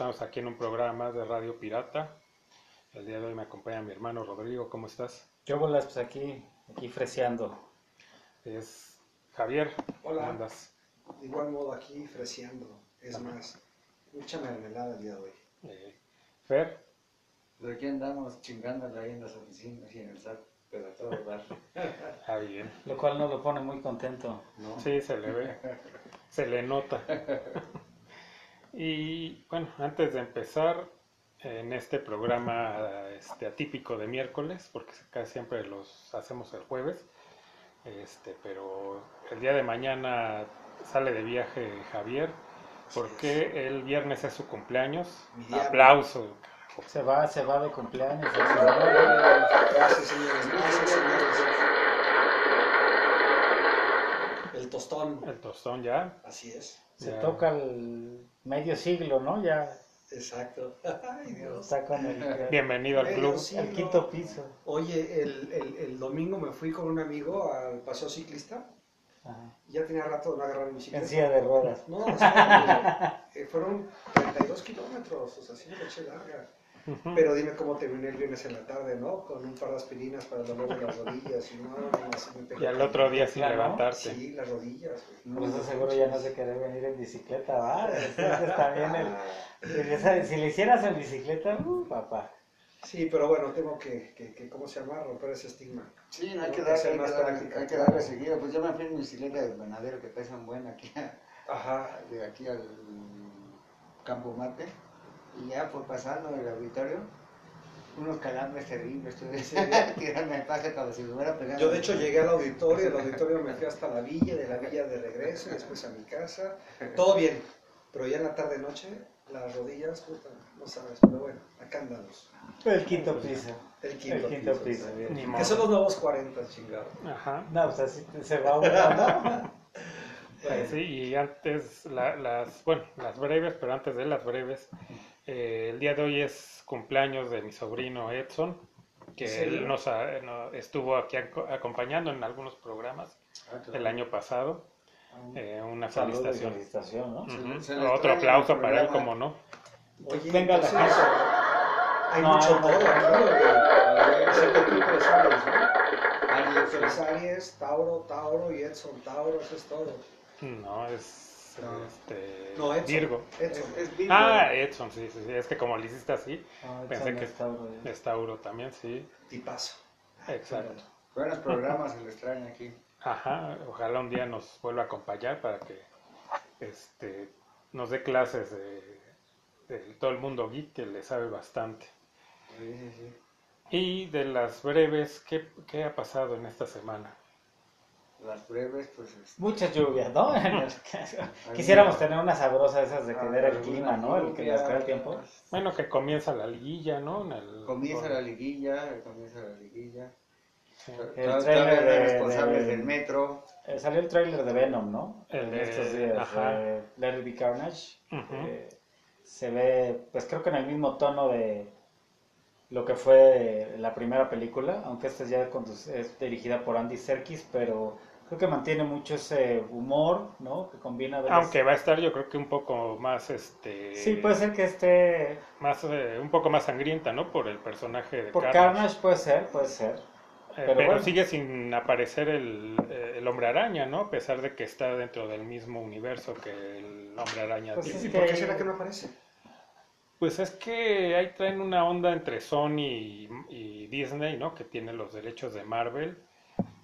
Estamos aquí en un programa más de Radio Pirata. El día de hoy me acompaña mi hermano Rodrigo. ¿Cómo estás? Yo bolas, pues aquí, aquí freseando. Es Javier. Hola. ¿Cómo andas? De igual modo aquí freseando. Es más, mucha mermelada el día de hoy. Eh, Fer. Pues aquí andamos chingándola ahí en las oficinas y en el SAT, pero a todo dar. Ah, bien. Lo cual nos lo pone muy contento. ¿no? Sí, se le ve. Se le nota. Y bueno, antes de empezar en este programa este, atípico de miércoles, porque casi siempre los hacemos el jueves, este, pero el día de mañana sale de viaje Javier, porque el viernes es su cumpleaños. Aplauso. Se va, se va de cumpleaños. Gracias, señores. Gracias, señores. El tostón. El tostón ya. Así es. Se Ya. toca el medio siglo, ¿no? Ya Exacto. Ay, Dios. está con el, Bienvenido al club. siglo. el quinto piso. Oye, el, el, el domingo me fui con un amigo al paseo ciclista. Ajá. Ya tenía rato de no agarrar mi En bicicleta. silla de ruedas. No, o sea, eh, fueron 32 kilómetros, o sea, sí me eché larga. Pero dime cómo terminé el viernes en la tarde, ¿no? Con un par de aspirinas para el dolor de las rodillas y no, no, me pegó. Y al otro día sin Claro. levantarte. Sí, las rodillas. Por eso seguro ya no se quiere venir en bicicleta, ¿va? Entonces también el... Si le- Si le hicieras en bicicleta, uh, papá. Sí, pero bueno, tengo que, que, que, ¿cómo se llama? Romper ese estigma. Sí, no hay que que darle, hay que darle, hay que darle seguido. Pues yo me fui en mi bicicleta de Venadero que pesan buena aquí, a- Ajá. de aquí al Campo Mate. Y ya por pasando el auditorio, unos calambres terribles. Tuve tirarme el paje como si me hubiera pegado. Yo de hecho llegué al auditorio, del auditorio me fui hasta la villa, de la villa de regreso, después a mi casa. Todo bien, pero ya en la tarde noche, las rodillas, puta, no sabes, pero bueno, acá andamos. El quinto piso. El quinto, El quinto piso. piso, bien. Ni Que son los nuevos 40, chingado. Ajá. No, pues así se va aumentando. Bueno, Sí, y antes, la- las, bueno, las breves, pero antes de las breves, eh, el día de hoy es cumpleaños de mi sobrino Edson, que ¿En serio? él nos, ha- no- estuvo aquí aco- acompañando en algunos programas Ah, el año pasado. Eh, una felicitación. felicitación, ¿no? Ujú. Se- se le Otro aplauso para él, como no. Oye, Venga la hay No, mucho no, todo no, Aries, Tauro, Tauro y Edson, Tauro, eso es todo. No, es No. este, No, Edson. Virgo. Edson. Es, es Virgo. Ah, Edson, sí, sí, sí, es que como le hiciste así, Ah, Pensé que- es Tauro, ya. es Tauro también, sí, Tipazo. exacto. Buenos programas se le extraña aquí. Ajá, ojalá un día nos vuelva a acompañar para que este, nos dé clases de, de todo el mundo geek que le sabe bastante. Sí, sí, sí. Y de las breves, ¿qué, qué ha pasado en esta semana? Las breves, pues. este, Muchas lluvias, ¿no? Quisiéramos tener una sabrosa esas de tener el alguna clima, ¿no? El que nos el tiempo. Bueno, que comienza la liguilla, ¿no? En el- Comienza la liguilla, comienza la liguilla. Sí. El trailer de- responsables de- del metro. Eh, salió el tráiler de Venom, ¿no? El en de- estos días. ajá. de Let It Be Carnage. Eh, se ve, pues creo que en el mismo tono de lo que fue la primera película, aunque esta ya es dirigida por Andy Serkis, pero creo que mantiene mucho ese humor, ¿no? Que combina de las- Aunque va a estar yo creo que un poco más, este... Sí, puede ser que esté... Más, eh, un poco más sangrienta, ¿no? Por el personaje de Por Carnage. Carnage puede ser, puede ser. Eh, Pero pero bueno. sigue sin aparecer el, eh, el hombre araña, ¿no? A pesar de que está dentro del mismo universo que el hombre araña. Pues tiene. es ¿Y que- por qué será que no aparece? Pues es que ahí traen una onda entre Sony y, y Disney, ¿no? Que tiene los derechos de Marvel.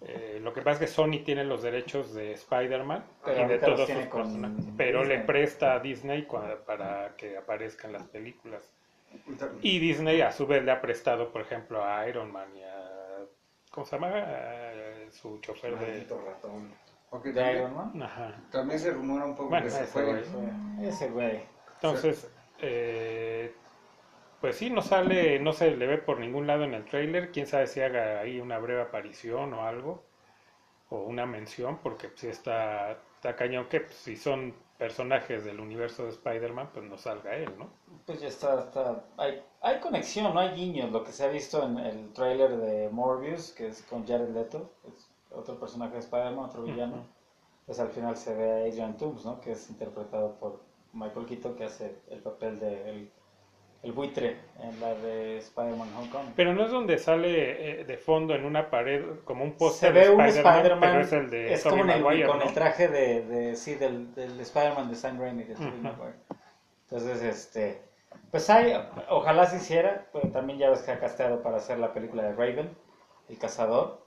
Eh, lo que pasa es que Sony tiene los derechos de Spider-Man Pero y de todos sus personajes, pero le presta a Disney para que aparezcan las películas. Y Disney a su vez le ha prestado, por ejemplo, a Iron Man y a... ¿Cómo se llama? A su chofer de... Ratón. porque De también, Iron Man. Ajá. también se rumora un poco Bueno, que se ese fue. güey. Ese güey. Entonces, eh, pues sí, no sale, no se le ve por ningún lado en el trailer. Quién sabe si haga ahí una breve aparición o algo, o una mención, porque si está, está cañón que pues, si son personajes del universo de Spider-Man, pues no salga él, ¿no? Pues ya está, está hay, hay conexión, no hay guiños. Lo que se ha visto en el tráiler de Morbius, que es con Jared Leto, es otro personaje de Spider-Man, otro villano. Ujú. Pues al final se ve a Adrian Toomes, ¿no? Que es interpretado por Michael Keaton que hace el papel de el, el buitre en la de Spider-Man Homecoming. Pero no es donde sale eh, de fondo en una pared como un Se póster ve de un Spider-Man, pero es el de es como en el- Maguire, con ¿no? el traje de, de sí, del, del Spider-Man de Sam Raimi, de. Maguire. Entonces, este, pues hay, ojalá se hiciera, pero también ya ves que ha casteado para hacer la película de Raven, El Cazador,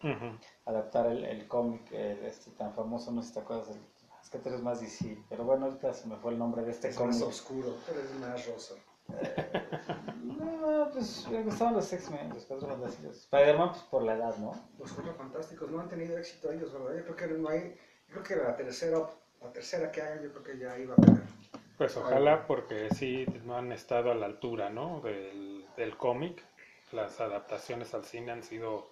adaptar el, el cómic eh, este tan famoso, no sé si te acuerdas, del- es que tú eres más DC, pero bueno, ahorita se me fue el nombre de este Es más cómic. oscuro, pero es más rosa. No, pues me gustaban los X-Men, los Cuatro Fantásticos. Spider-Man, pues por la edad, ¿no? Los cuatro fantásticos no han tenido éxito ellos, ¿verdad? Yo creo que no hay, yo creo que la tercera, la tercera que hagan, yo creo que ya iba a pegar. Pues ojalá, porque sí no han estado a la altura, ¿no? Del, del cómic. Las adaptaciones al cine han sido...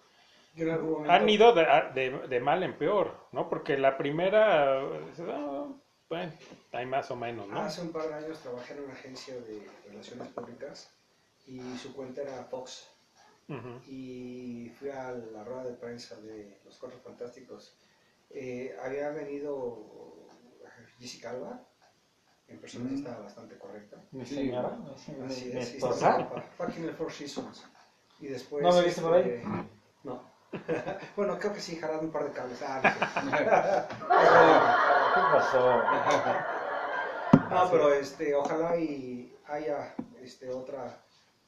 Han ido de, a- de- de mal en peor, ¿no? Porque la primera... ah, bueno, hay más o menos, ¿no? Hace un par de años trabajé en una agencia de relaciones públicas y su cuenta era Fox. Y fui a la rueda de prensa de Los Cuatro Fantásticos. Eh, había venido Jessica Alba, en persona Mm. estaba bastante correcta. Mi señora, mi- Así mi es, estaba. Fucking el Four Seasons. Y después. ¿No me viste por ahí? este, No. bueno, creo que sí, jalando un par de cables. Ah, no sé. ¿Qué pasó? No, pero este, ojalá y haya este, otra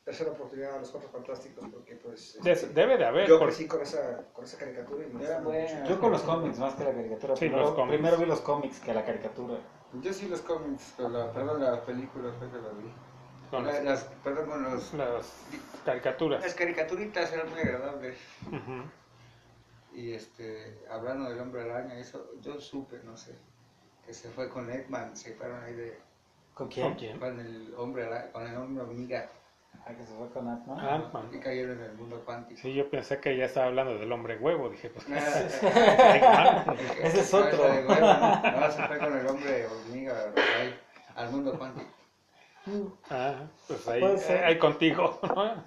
tercera oportunidad a los Cuatro Fantásticos, porque pues. este, debe de haber. yo por- crecí con esa, con esa caricatura y me mucho. buena. Yo con los cómics más que la caricatura. Sí, primero, los cómics. primero vi los cómics que la caricatura. Yo sí los cómics, con la, perdón, las películas fue que las vi. con La- las, las, perdón, con los... las caricaturas. Las caricaturitas eran muy agradables. Y este, hablando del hombre araña, eso, yo supe, no sé, que se fue con Eggman, se fueron ahí de, ¿Con quién? ¿Con quién? con el hombre con el hombre hormiga, Ah, que se fue con Ant-Man. Ant-Man. y cayeron en el mundo cuántico. Sí, yo pensé que ya estaba hablando del hombre huevo. Dije, pues, Nada, Ese es otro. huevo, ¿no? No, se fue con el hombre hormiga ahí, al mundo cuántico. ah, pues ahí, ser. ahí contigo, ¿no?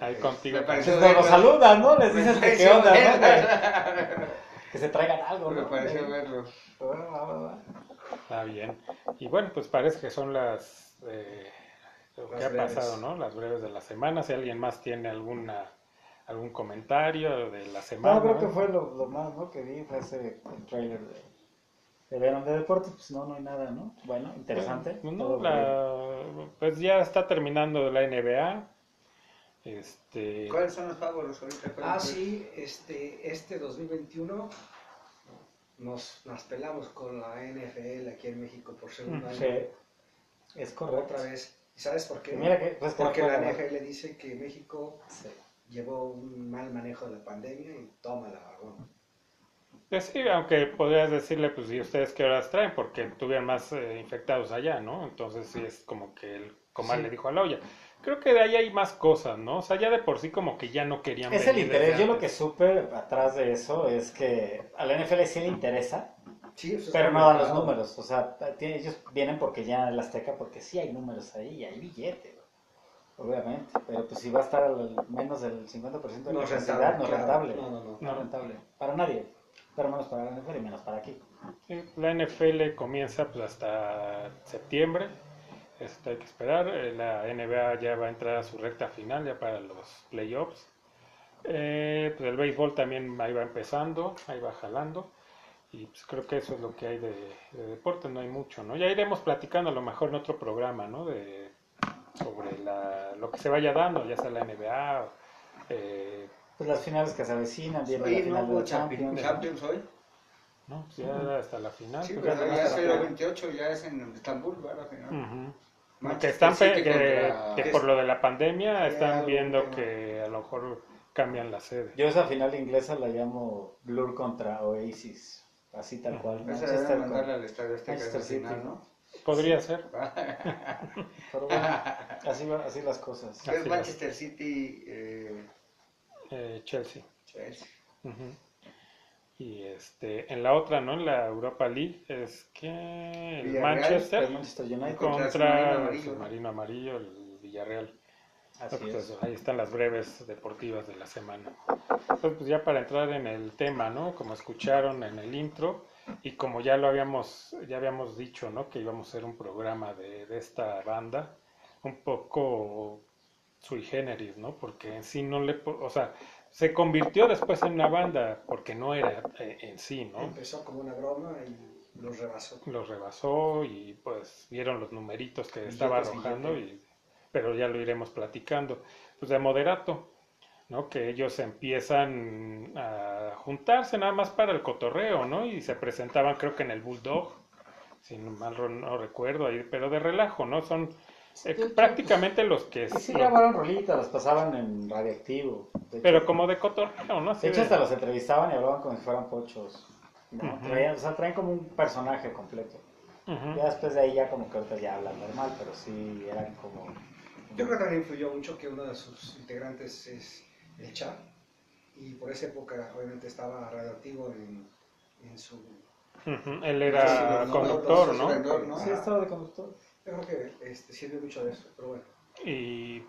Ahí contigo. Me pareció Pues los verlo. saludan, ¿no? Les dices que qué onda, ¿no? Que, que se traigan algo, Me ¿no? pareció verlo. Va. Está bien. Y bueno, pues parece que son las... eh, lo que Las ha breves. pasado, ¿no? Las breves de la semana. Si alguien más tiene alguna algún comentario de la semana. No, creo que ¿no? fue lo, lo más, ¿no? Que vi fue ese el trailer de, de Venom de deportes. Pues no, no hay nada, ¿no? Bueno, interesante. Pues no, Todo la- pues ya está terminando la NBA. Este, ¿Cuáles son los favoritos ahorita? Ah, sí, este, este 2021 nos, nos pelamos con la NFL aquí en México por segundo año. Sí, es correcto. Otra vez. ¿Y sabes por qué? Mira que, pues, Porque la. NFL dice que México Sí. llevó un mal manejo de la pandemia y toma la vagón. pues sí, aunque podrías decirle, pues, ¿y ustedes qué horas traen? Porque tuvieron más eh, infectados allá, ¿no? Entonces sí es como que el comal Sí. le dijo a la olla. Creo que de ahí hay más cosas, ¿no? O sea, ya de por sí como que ya no querían Es el interés. Yo lo que supe atrás de eso es que a la NFL sí le interesa, Sí, eso pero no dan los números. O sea, tiene- ellos vienen porque ya el Azteca, porque sí hay números ahí y hay billete, güey. obviamente. Pero pues si va a estar al menos del 50% de No la capacidad, rentable. no claro. rentable. No, no, no. No es rentable. Para nadie. Pero menos para la NFL y menos para aquí. Sí, La NFL comienza pues hasta septiembre, esto hay que esperar. Eh, La NBA ya va a entrar a su recta final ya para los playoffs. Eh, pues el béisbol también ahí va empezando, ahí va jalando. Y pues creo que eso es lo que hay de, de deporte, no hay mucho, ¿no? Ya iremos platicando a lo mejor en otro programa, ¿no? De, sobre la, lo que se vaya dando, ya sea la NBA, eh, Pues las finales que se avecinan, viene la Oye, final ¿no de la Champions. Champions hoy? ¿no? Pues ya hasta la final. Sí, pues, pero ya ya es la el final. 28, ya es en Estambul, ¿verdad? Final. Que Manchester están pe- City que, contra- que por lo de la pandemia están algo viendo que a lo mejor cambian la sede. Yo esa final inglesa la llamo Blur contra Oasis. Así tal cual. Manchester con- al estadio Azteca Manchester City, final, ¿no? Podría ser. Pero bueno, así, va- así las cosas. Así Es es. Manchester City, eh, eh, Chelsea. Chelsea. Ujú. Y este, en la otra, ¿no? En la Europa League es que el Manchester El Manchester United. Contra el el amarillo. el Villarreal. Así Pues es. ahí están las breves deportivas de la semana. Entonces, pues ya para entrar en el tema, ¿no? Como escucharon en el intro, Y como ya lo habíamos, ya habíamos dicho, ¿no? Que íbamos a hacer un programa de, de esta banda, un poco sui generis, ¿no? Porque en sí no le, po- o sea, se convirtió después en una banda porque no era eh, en sí, ¿no? Empezó como una broma y los rebasó. Los rebasó y pues vieron los numeritos que estaba arrojando, y, pero ya lo iremos platicando. Pues de Moderato, ¿no? Que ellos empiezan a juntarse nada más para el cotorreo, ¿no? Y se presentaban creo que en el Bulldog, si mal no recuerdo, ahí, pero de relajo, ¿no? Son eh, prácticamente los que... Y sí lo- grabaron rolitas, las pasaban en radioactivo. De hecho, pero como de cotorreo, ¿no? Así de hecho de- hasta los entrevistaban y hablaban como si fueran pochos. ¿no? Traían- o sea, traen como un personaje completo. Ya después de ahí ya como que ahorita ya hablan normal, pero sí eran como... Yo creo que también influyó mucho que uno de sus integrantes es el Cha. Y por esa época, obviamente, estaba radioactivo en, en su. Él era no, conductor, no. Sí, estaba de conductor. Yo creo que este, sirvió mucho de eso, pero bueno. Y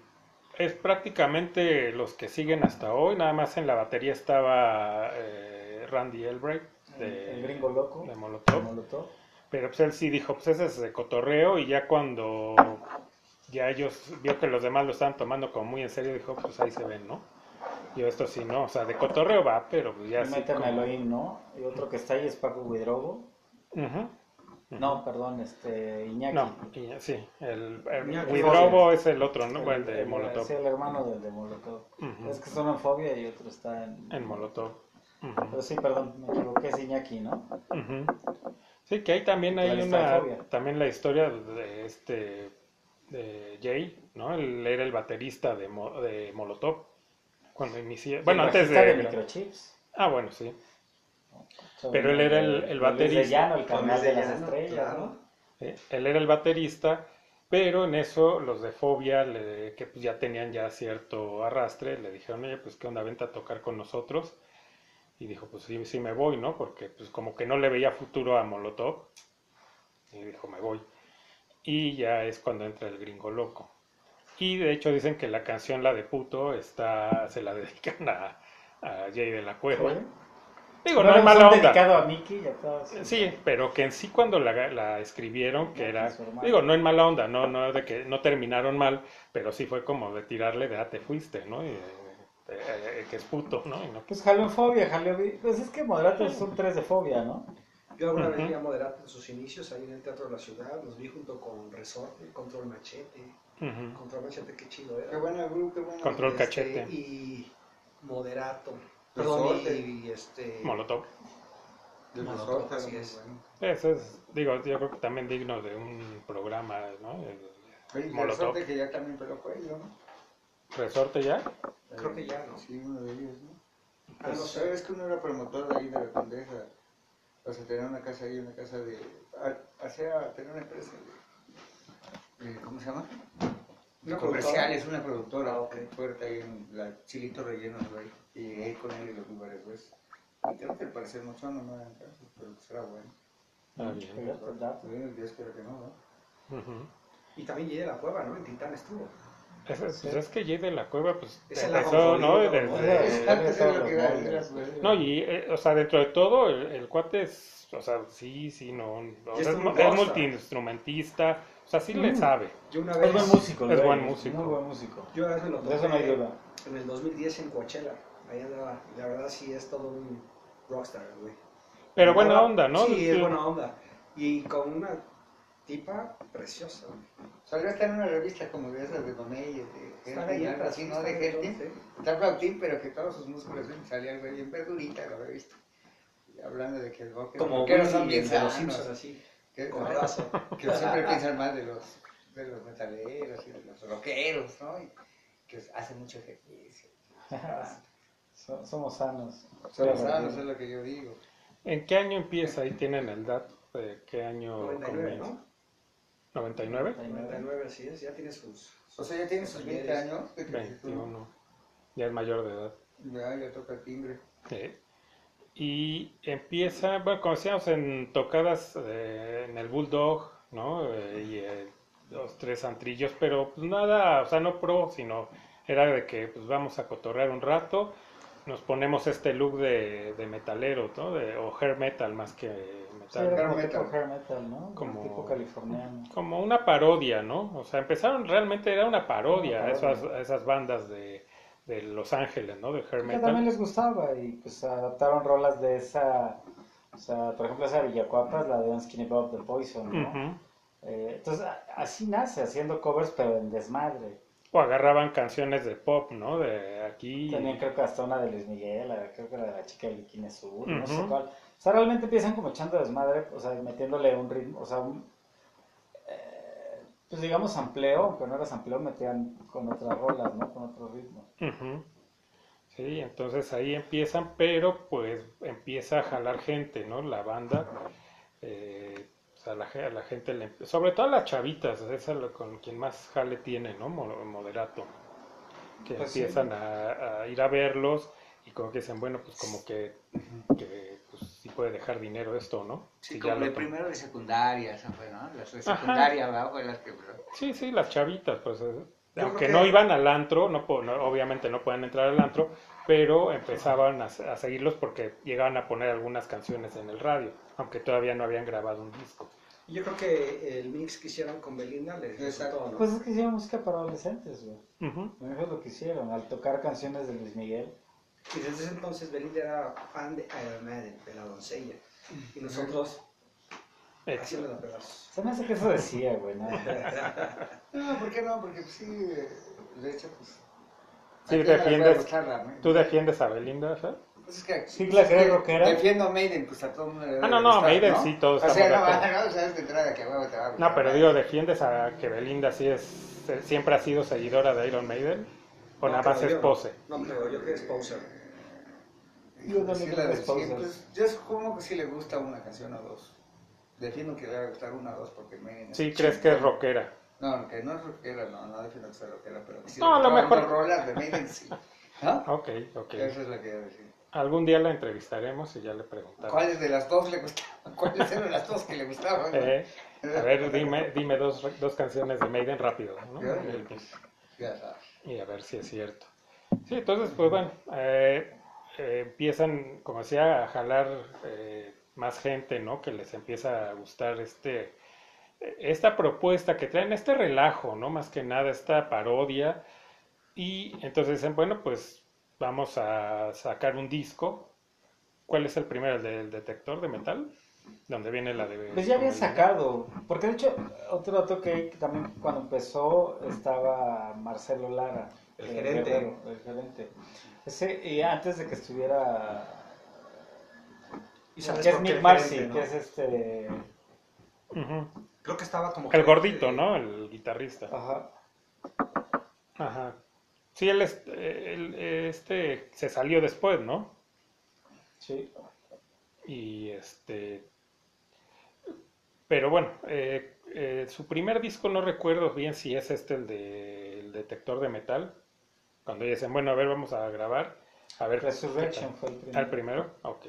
es prácticamente los que siguen hasta hoy. Nada más en la batería estaba eh, Randy Elbright de, el gringo loco. de Molotov. Molotov. Pero pues él sí dijo, pues ese es de cotorreo. Y ya cuando ya ellos vio que los demás lo estaban tomando como muy en serio, dijo, pues ahí se ven, ¿no? Yo esto sí, no. O sea, de cotorreo va, pero pues ya sí. meten a como- Elohim, ¿no? Y otro que está ahí es Paco Guidrogo. Ujú, ujú. No, perdón, este, Iñaki. No, sí, el, el Widrobo es el otro, ¿no? El, El de el- Molotov. Sí, el hermano del de Molotov. Ujú. Es que son en Fobia y otro está en... En Molotov. Ujú. Pero sí, perdón, me equivoqué, es Iñaki, ¿no? Ujú. Sí, que hay también hay una también la historia de este de Jay, ¿no? Él era el baterista de, Mo- de Molotov cuando inició. Bueno, antes de, de Microchips. Ah, bueno, sí. Pero él era el- el Luis baterista. de Llano, el de de las Llano, estrellas, claro. ¿no? Él era el baterista, pero en eso los de Fobia, le- que pues ya tenían ya cierto arrastre, le dijeron, oye, pues qué onda, vente a tocar con nosotros. Y dijo, pues sí, sí me voy, ¿no? Porque pues como que no le veía futuro a Molotov. Y dijo, me voy. Y ya es cuando entra el gringo loco. Y de hecho dicen que la canción, la de puto, está, se la dedican a, a Jay de la Cueva. ¿Sí? Digo, No no es mala onda. dedicado a Mickey y a todos. Sí, pero que en sí cuando la, la escribieron, que era, digo, no en mala onda, no, no de que no terminaron mal, pero sí fue como de tirarle de, ah, te fuiste, ¿no? Y, eh, eh, que es puto, ¿no? Y no Pues jaló en Fobia, jaló... Pues es que Moderato son tres de Fobia, ¿no? Yo alguna vez vi a Moderato en sus inicios ahí en el Teatro de la Ciudad. Los vi junto con Resorte, Control Machete. Control Machete, qué chido era. Qué bueno grupo, qué bueno. Control Este, Cachete. Y Moderato. Resorte. Perdón, y, y este. Molotov. Del Molotov, Resorte, así es. bueno. Eso es, digo, yo creo que también digno de un programa, ¿no? El Oye, Molotov. Resorte que ya también peló cuello, ¿no? Resorte ya. Creo que ya, ¿no? Sí, uno de ellos, ¿no? Ah, no sé. Es que uno era promotor de ahí de la Condesa. O sea, tenía una casa ahí, una casa de... Hacía, tenía una empresa de... de- ¿Cómo se llama? Una Comerciales, una productora Ah, ok. fuerte ahí en la Chilito Relleno, güey. Y llegué con él y los vi varias veces. Y tengo que parecer mucho, no me hagan caso, pero pues era bueno. Ah, bien. Pues, día espero que no, ¿no? Ujú. Y también llegué a la cueva, ¿no? En Titán estuvo. Es, es- pues es que Jay de la Cueva, pues Es empezó, ¿no? Desde- ¿no? Lo que pues, No, y, eh, o sea, dentro de todo, el, el cuate es, o sea, sí, sí, no, o Y es es, es multiinstrumentista, o sea, sí le sabe. Yo una Es vez. buen músico, Es buen músico. Muy buen músico. Yo una vez me lo De eso no hay topé duda. En el 2010 en Coachella. Ahí andaba. Y la verdad sí es todo un rockstar, güey. Pero buena Andaba- onda, ¿no? Sí, es buena onda. Y con una tipa preciosa. güey. Salió hasta en una revista como de esas de Mamey, de Gertin, bien, algo así, ¿no? De sí. Está Flautín, pero que todos sus músculos ven, salía el güey bien verdurita, lo había visto. Y hablando de que el rock, Como que son de bien sanos, así. que, que siempre piensan más de los, de los metaleros y de los rockeros, ¿no? Y que hacen mucho ejercicio. So- Somos sanos. Pero- sanos, es lo que yo digo. ¿En qué año empieza? Ahí tienen el dato de qué año 99, comienza. ¿no? ¿99? 99, así es. Ya tiene sus. O sea, ya tiene sus 20 años de que 21. Ya es mayor de edad. Ya, ya toca el timbre. Sí. Y empieza, bueno, como decíamos, en tocadas eh, en el Bulldog, ¿no? Eh, y eh, dos, tres antrillos, pero pues nada, o sea, no pro, sino era de que pues vamos a cotorrear un rato. Nos ponemos este look de, de metalero, ¿no? De, o hair metal más que Sí, metal. era como Hair tipo metal. hair metal, ¿no? Como- Tipo californiano. Como una parodia, ¿no? O sea, empezaron realmente era una parodia, Una a esas, a esas bandas de, de Los Ángeles, ¿no? De hair Que también metal. les gustaba y pues adaptaron rolas de esa, o sea, por ejemplo esa Villacuapas, la de Un Skinny Bob the Poison, ¿no? Eh, entonces a- así nace, haciendo covers pero en desmadre. O agarraban canciones de pop, ¿no? De aquí. También creo que hasta una de Luis Miguel, la- creo que la de la chica del bikini azul, no sé cuál. O sea, realmente empiezan como echando desmadre, o sea, metiéndole un ritmo, o sea, un, eh, pues digamos sampleo, aunque no era sampleo, metían con otras rolas, ¿no? Con otro ritmo. Ujú. Sí, entonces ahí empiezan, pero pues empieza a jalar gente, ¿no? La banda, eh, la, a la gente, le sobre todo a las chavitas, es lo con quien más jale tiene, ¿no? Mo- Moderato, que Pues sí. empiezan a, a ir a verlos y como que dicen, bueno, pues como que, que pues, sí puede dejar dinero esto, ¿no? Sí, Si como ya de primero de secundaria, esa fue, ¿no? Las de Ajá. secundaria, ¿verdad? Fue las que... Sí, sí, las chavitas, pues, Yo aunque no iban al antro, no, no- obviamente no pueden entrar al antro, pero empezaban a, a seguirlos porque llegaban a poner algunas canciones en el radio, aunque todavía no habían grabado un disco. Yo creo que el mix que hicieron con Belinda les resultó, ¿no? Pues es que hicieron música para adolescentes, güey. Ujú. Eso es lo que hicieron, al tocar canciones de Luis Miguel. Y desde ese entonces Belinda era fan de Iron Maiden, de la doncella. Y nosotros haciendo la pedazos. Se me hace que eso decía, güey, ¿no? No, ¿por qué no? Porque pues, sí, de hecho, pues. Sí, ¿a quién no defiendes-? ¿Tú defiendes a Belinda, Fer? Pues es que, Sí, pues la es creo que rockera. Defiendo a Maiden, pues a todo el mundo Ah, no, no, gustar, Maiden ¿no? sí, todos O sea, no, no, sabes de entrada que huevo te va a gustar. No, pero digo, ¿defiendes a que Belinda sí es, siempre ha sido seguidora de Iron Maiden? ¿O No nada más creo es pose? No, pero yo que es poser. Yo también Sí, creo la que de es poser. pues, yo supongo que sí le gusta una canción o dos. Defiendo que le va a gustar una o dos porque Maiden Sí, ¿crees que es rockera? No, que no es rockera, no, no defiendo que sea rockera, pero que sí No, lo mejor- rolas de Maiden, sí. ¿No? Ok, ok. Eso es lo que iba a decir. Algún día la entrevistaremos y ya le preguntaremos. ¿Cuáles de las dos le gustaban? ¿Cuáles eran las dos que le gustaban? Eh, a ver, dime, dime dos, dos canciones de Maiden rápido, ¿no? Y- pues, ya sabes. Y a ver si es cierto. Sí, entonces, pues bueno, eh, eh, empiezan, como decía, a jalar eh, más gente, ¿no? Que les empieza a gustar este, esta propuesta que traen, este relajo, ¿no? Más que nada, esta parodia. Y entonces dicen, bueno, pues vamos a sacar un disco. ¿Cuál es el primero? ¿El del detector de metal? Donde viene la de... Pues ya había el- sacado, porque de hecho, otro dato que también cuando empezó estaba Marcelo Lara, El eh, gerente. Guerrero, el gerente. Ese, y antes de que estuviera, ¿Y sabes que es el Marcy, no? que es este, Ujú. Creo que estaba como... El gordito, ¿no? El guitarrista. ajá, Ajá. Sí, él, es- él, este se salió después, ¿no? sí, Y este. Pero bueno, eh, eh, su primer disco no recuerdo bien si es este el de el detector de metal. Cuando dicen, bueno, a ver, vamos a grabar. A ver. Resurrection fue el primero. ¿Al primero? Ok.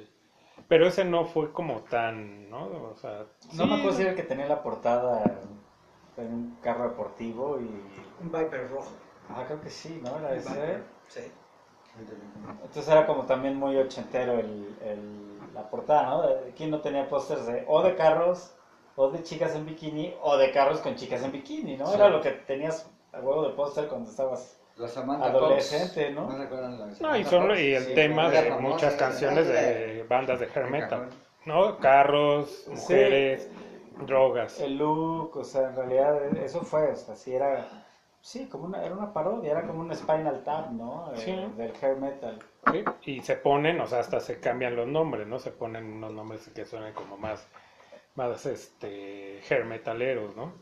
Pero ese no fue como tan, ¿no? O sea, No sí, me acuerdo si era el que tenía la portada en un carro deportivo y, Un Viper rojo. ah, creo que sí, ¿no? Era ese. Viper, Sí. Entonces era como también muy ochentero el, el- la portada, ¿no? ¿Quién no tenía pósters de o de carros, o de chicas en bikini, o de carros con chicas en bikini, ¿no? Sí. Era lo que tenías a huevo de póster cuando estabas... La Samantha Adolescente, Fox. ¿no? ¿No de la No, y, Fox? y el Sí, tema de muchas canciones de de- bandas de hair metal. ¿no? Carros, mujeres, drogas. El look, o sea, en realidad eso fue, o sea, sí era... Sí, como una, era una parodia, era como un Spinal Tap, ¿no? Eh, Sí. Del hair metal. Sí, Y se ponen, o sea, hasta se cambian los nombres, ¿no? Se ponen unos nombres que suenan como más, más, este, hair metaleros, ¿no?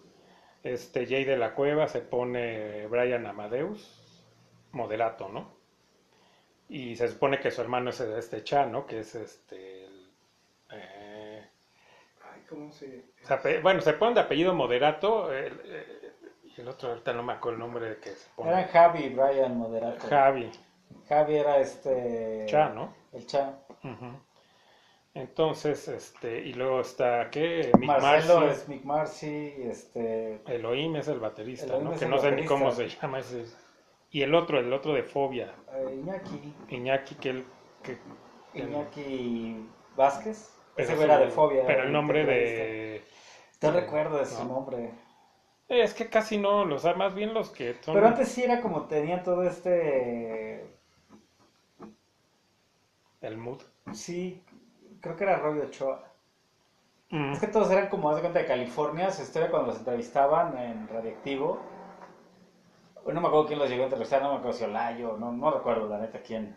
Este, Jay de la Cueva se pone Brian Amadeus, moderato, ¿no? Y se supone que su hermano es este Cha, ¿no? Que es este, el, eh, Ay, ¿cómo se...? bueno, se ponen de apellido moderato, el, eh, y el otro ahorita no me acuerdo el nombre de que se pone. Eran Javi y Brian Moderato. Javi, Javi era este... Cha, ¿no? El Cha. Entonces, este, y luego está, ¿qué? Mick Marcelo Marcy. es Mick Marcy, este... Elohim es el baterista, Elohim ¿no? es Que el no sé ni cómo se llama ese. Y el otro, el otro de Fobia, Eh, Iñaki. Iñaki, que él... Que, Iñaki Vázquez. Ese era de Fobia. Pero el nombre de... No recuerdo de su No. nombre. Es que casi no, los más bien los que son... Pero antes sí era como tenía todo este. El mood. Sí, creo que era Robbie Ochoa. Mm. Es que todos eran como, haz de cuenta, de California. Su historia cuando los entrevistaban en Radioactivo. No me acuerdo quién los llegó a entrevistar, no me acuerdo si Olayo, no, no recuerdo la neta quién.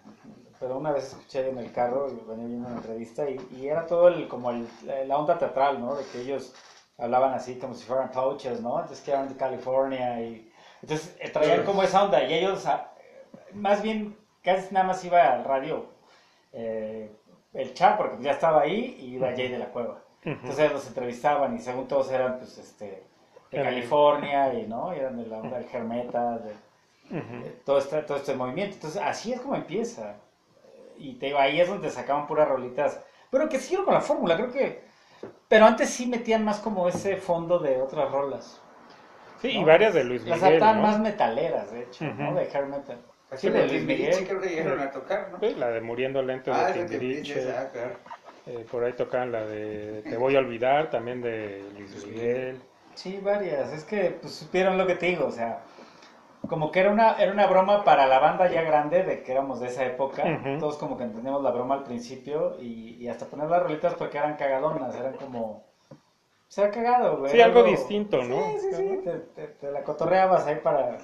Pero una vez escuché en el carro y venía viendo una entrevista y, y era todo el, como el, la onda teatral, ¿no? De que ellos hablaban así como si fueran coaches, ¿no? Entonces que eran de California y... Entonces eh, traían como esa onda y ellos, ah, más bien, casi nada más iba al radio eh, el chat porque ya estaba ahí y iba Jay de la Cueva. Entonces los entrevistaban y según todos eran pues este de California y no, y eran de la onda del Germeta, de, de todo este, todo este movimiento. Entonces así es como empieza. Y te digo, ahí es donde sacaban puras rolitas. Pero que siguieron con la fórmula, creo que. Pero antes sí metían más como ese fondo de otras rolas. Sí, y varias de Luis Las Miguel, adaptaban ¿no? más metaleras, de hecho, ¿no? De hair metal. Así Sí, de Luis Miguel. creo que llegaron a tocar, ¿no? Sí, la de Muriendo Lento Ah, de de Timbiriche, ah. Eh, por ahí tocaban la de Te voy a olvidar, también de Luis Miguel. Sí, varias. Es que pues, supieron lo que te digo, o sea, como que era una, era una broma para la banda ya grande de que éramos de esa época. Todos como que entendíamos la broma al principio y, y hasta poner las rolitas porque eran cagadonas, eran como... Se ha cagado, güey. Sí, algo distinto, ¿no? Sí, sí, sí, te, te- te la cotorreabas ahí para...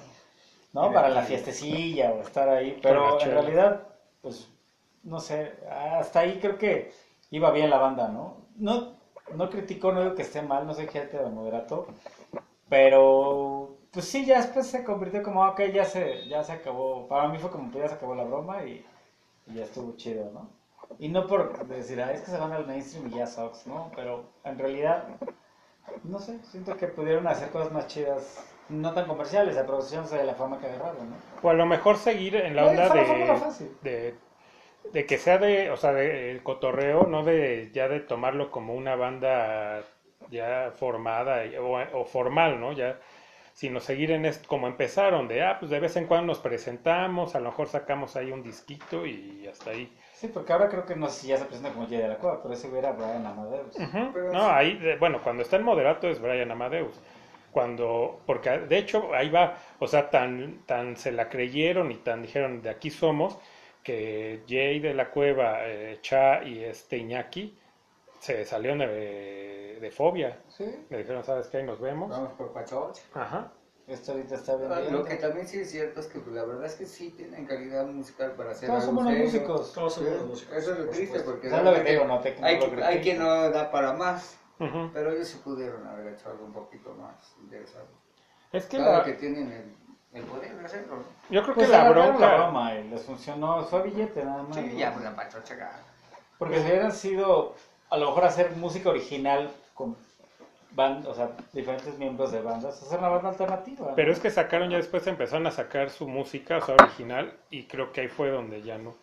¿No? Para la fiestecilla o estar ahí. Pero en realidad, pues, no sé, hasta ahí creo que iba bien la banda, ¿no? No, no critico, no digo que esté mal, no soy gente de moderato, pero pues sí, ya después se convirtió como, ok, ya se, ya se acabó, para mí fue como que ya se acabó la broma y, y ya estuvo chido, ¿no? Y no por decir, ah, es que se van al mainstream y ya sucks, ¿no? Pero en realidad, no sé, siento que pudieron hacer cosas más chidas, no tan comerciales, aprovechándose de la fama que agarraron, ¿no? O a lo mejor seguir en la Eh, onda fácil. de, de que sea de, o sea, de el cotorreo, no de ya de tomarlo como una banda ya formada y- o, o formal, ¿no? Ya, sino seguir en esto como empezaron, de, ah, pues de vez en cuando nos presentamos, a lo mejor sacamos ahí un disquito y hasta ahí. Sí, porque ahora creo que no sé si ya se presenta como Jay de la Cueva, pero ese hubiera Brian Amadeus. Ujú. Pero No, sí. ahí, de- bueno, cuando está en moderato es Brian Amadeus. Cuando, porque de hecho ahí va, o sea, tan, tan se la creyeron y tan dijeron de aquí somos, que Jay de la Cueva, eh, Cha y este Iñaki se salieron de, de fobia. Sí, Le dijeron, ¿sabes qué? Ahí nos vemos. Vamos por Pachoch. Ajá. esto ahorita está Ah, vendiendo. Lo que también sí es cierto es que pues, la verdad es que sí tienen calidad musical para hacer Todos algo somos serio. músicos. Todos Sí, somos los músicos. Eso es lo por triste supuesto. porque ¿Sabes lo que te realmente digo? No te- no hay, hay quien no da para más, Ujú. pero ellos sí pudieron haber hecho algo un poquito más interesante. Es que Claro la- que tienen el, el poder de hacerlo. ¿no? yo creo Pues que la bronca... la broma y les funcionó, fue billete nada más. Sí, ¿no? ya pues la Pachocha acá. Porque si hubieran sido, a lo mejor hacer música original con band, o sea, diferentes miembros de bandas, hacer una banda alternativa. Pero es que sacaron, ya después empezaron a sacar su música, o sea, original, y creo que ahí fue donde ya no.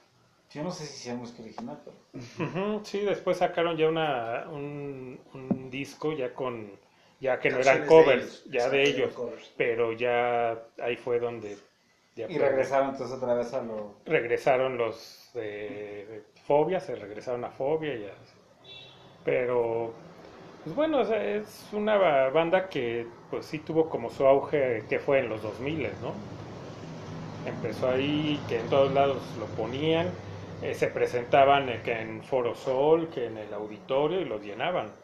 Yo no sé si sea música original, pero... Sí, después sacaron ya una, un, un disco ya con, ya que no eran de covers, ellos, ya de ellos, pero ya ahí fue donde ya Y regresaron entonces otra vez a lo... regresaron los de Fobia, se regresaron a Fobia y así. Pero, pues bueno, o sea, es una ba- banda que pues sí tuvo como su auge que fue en los 2000, ¿no? Empezó ahí, que en todos lados lo ponían, eh, se presentaban eh, que en Foro Sol, que en el auditorio y los llenaban.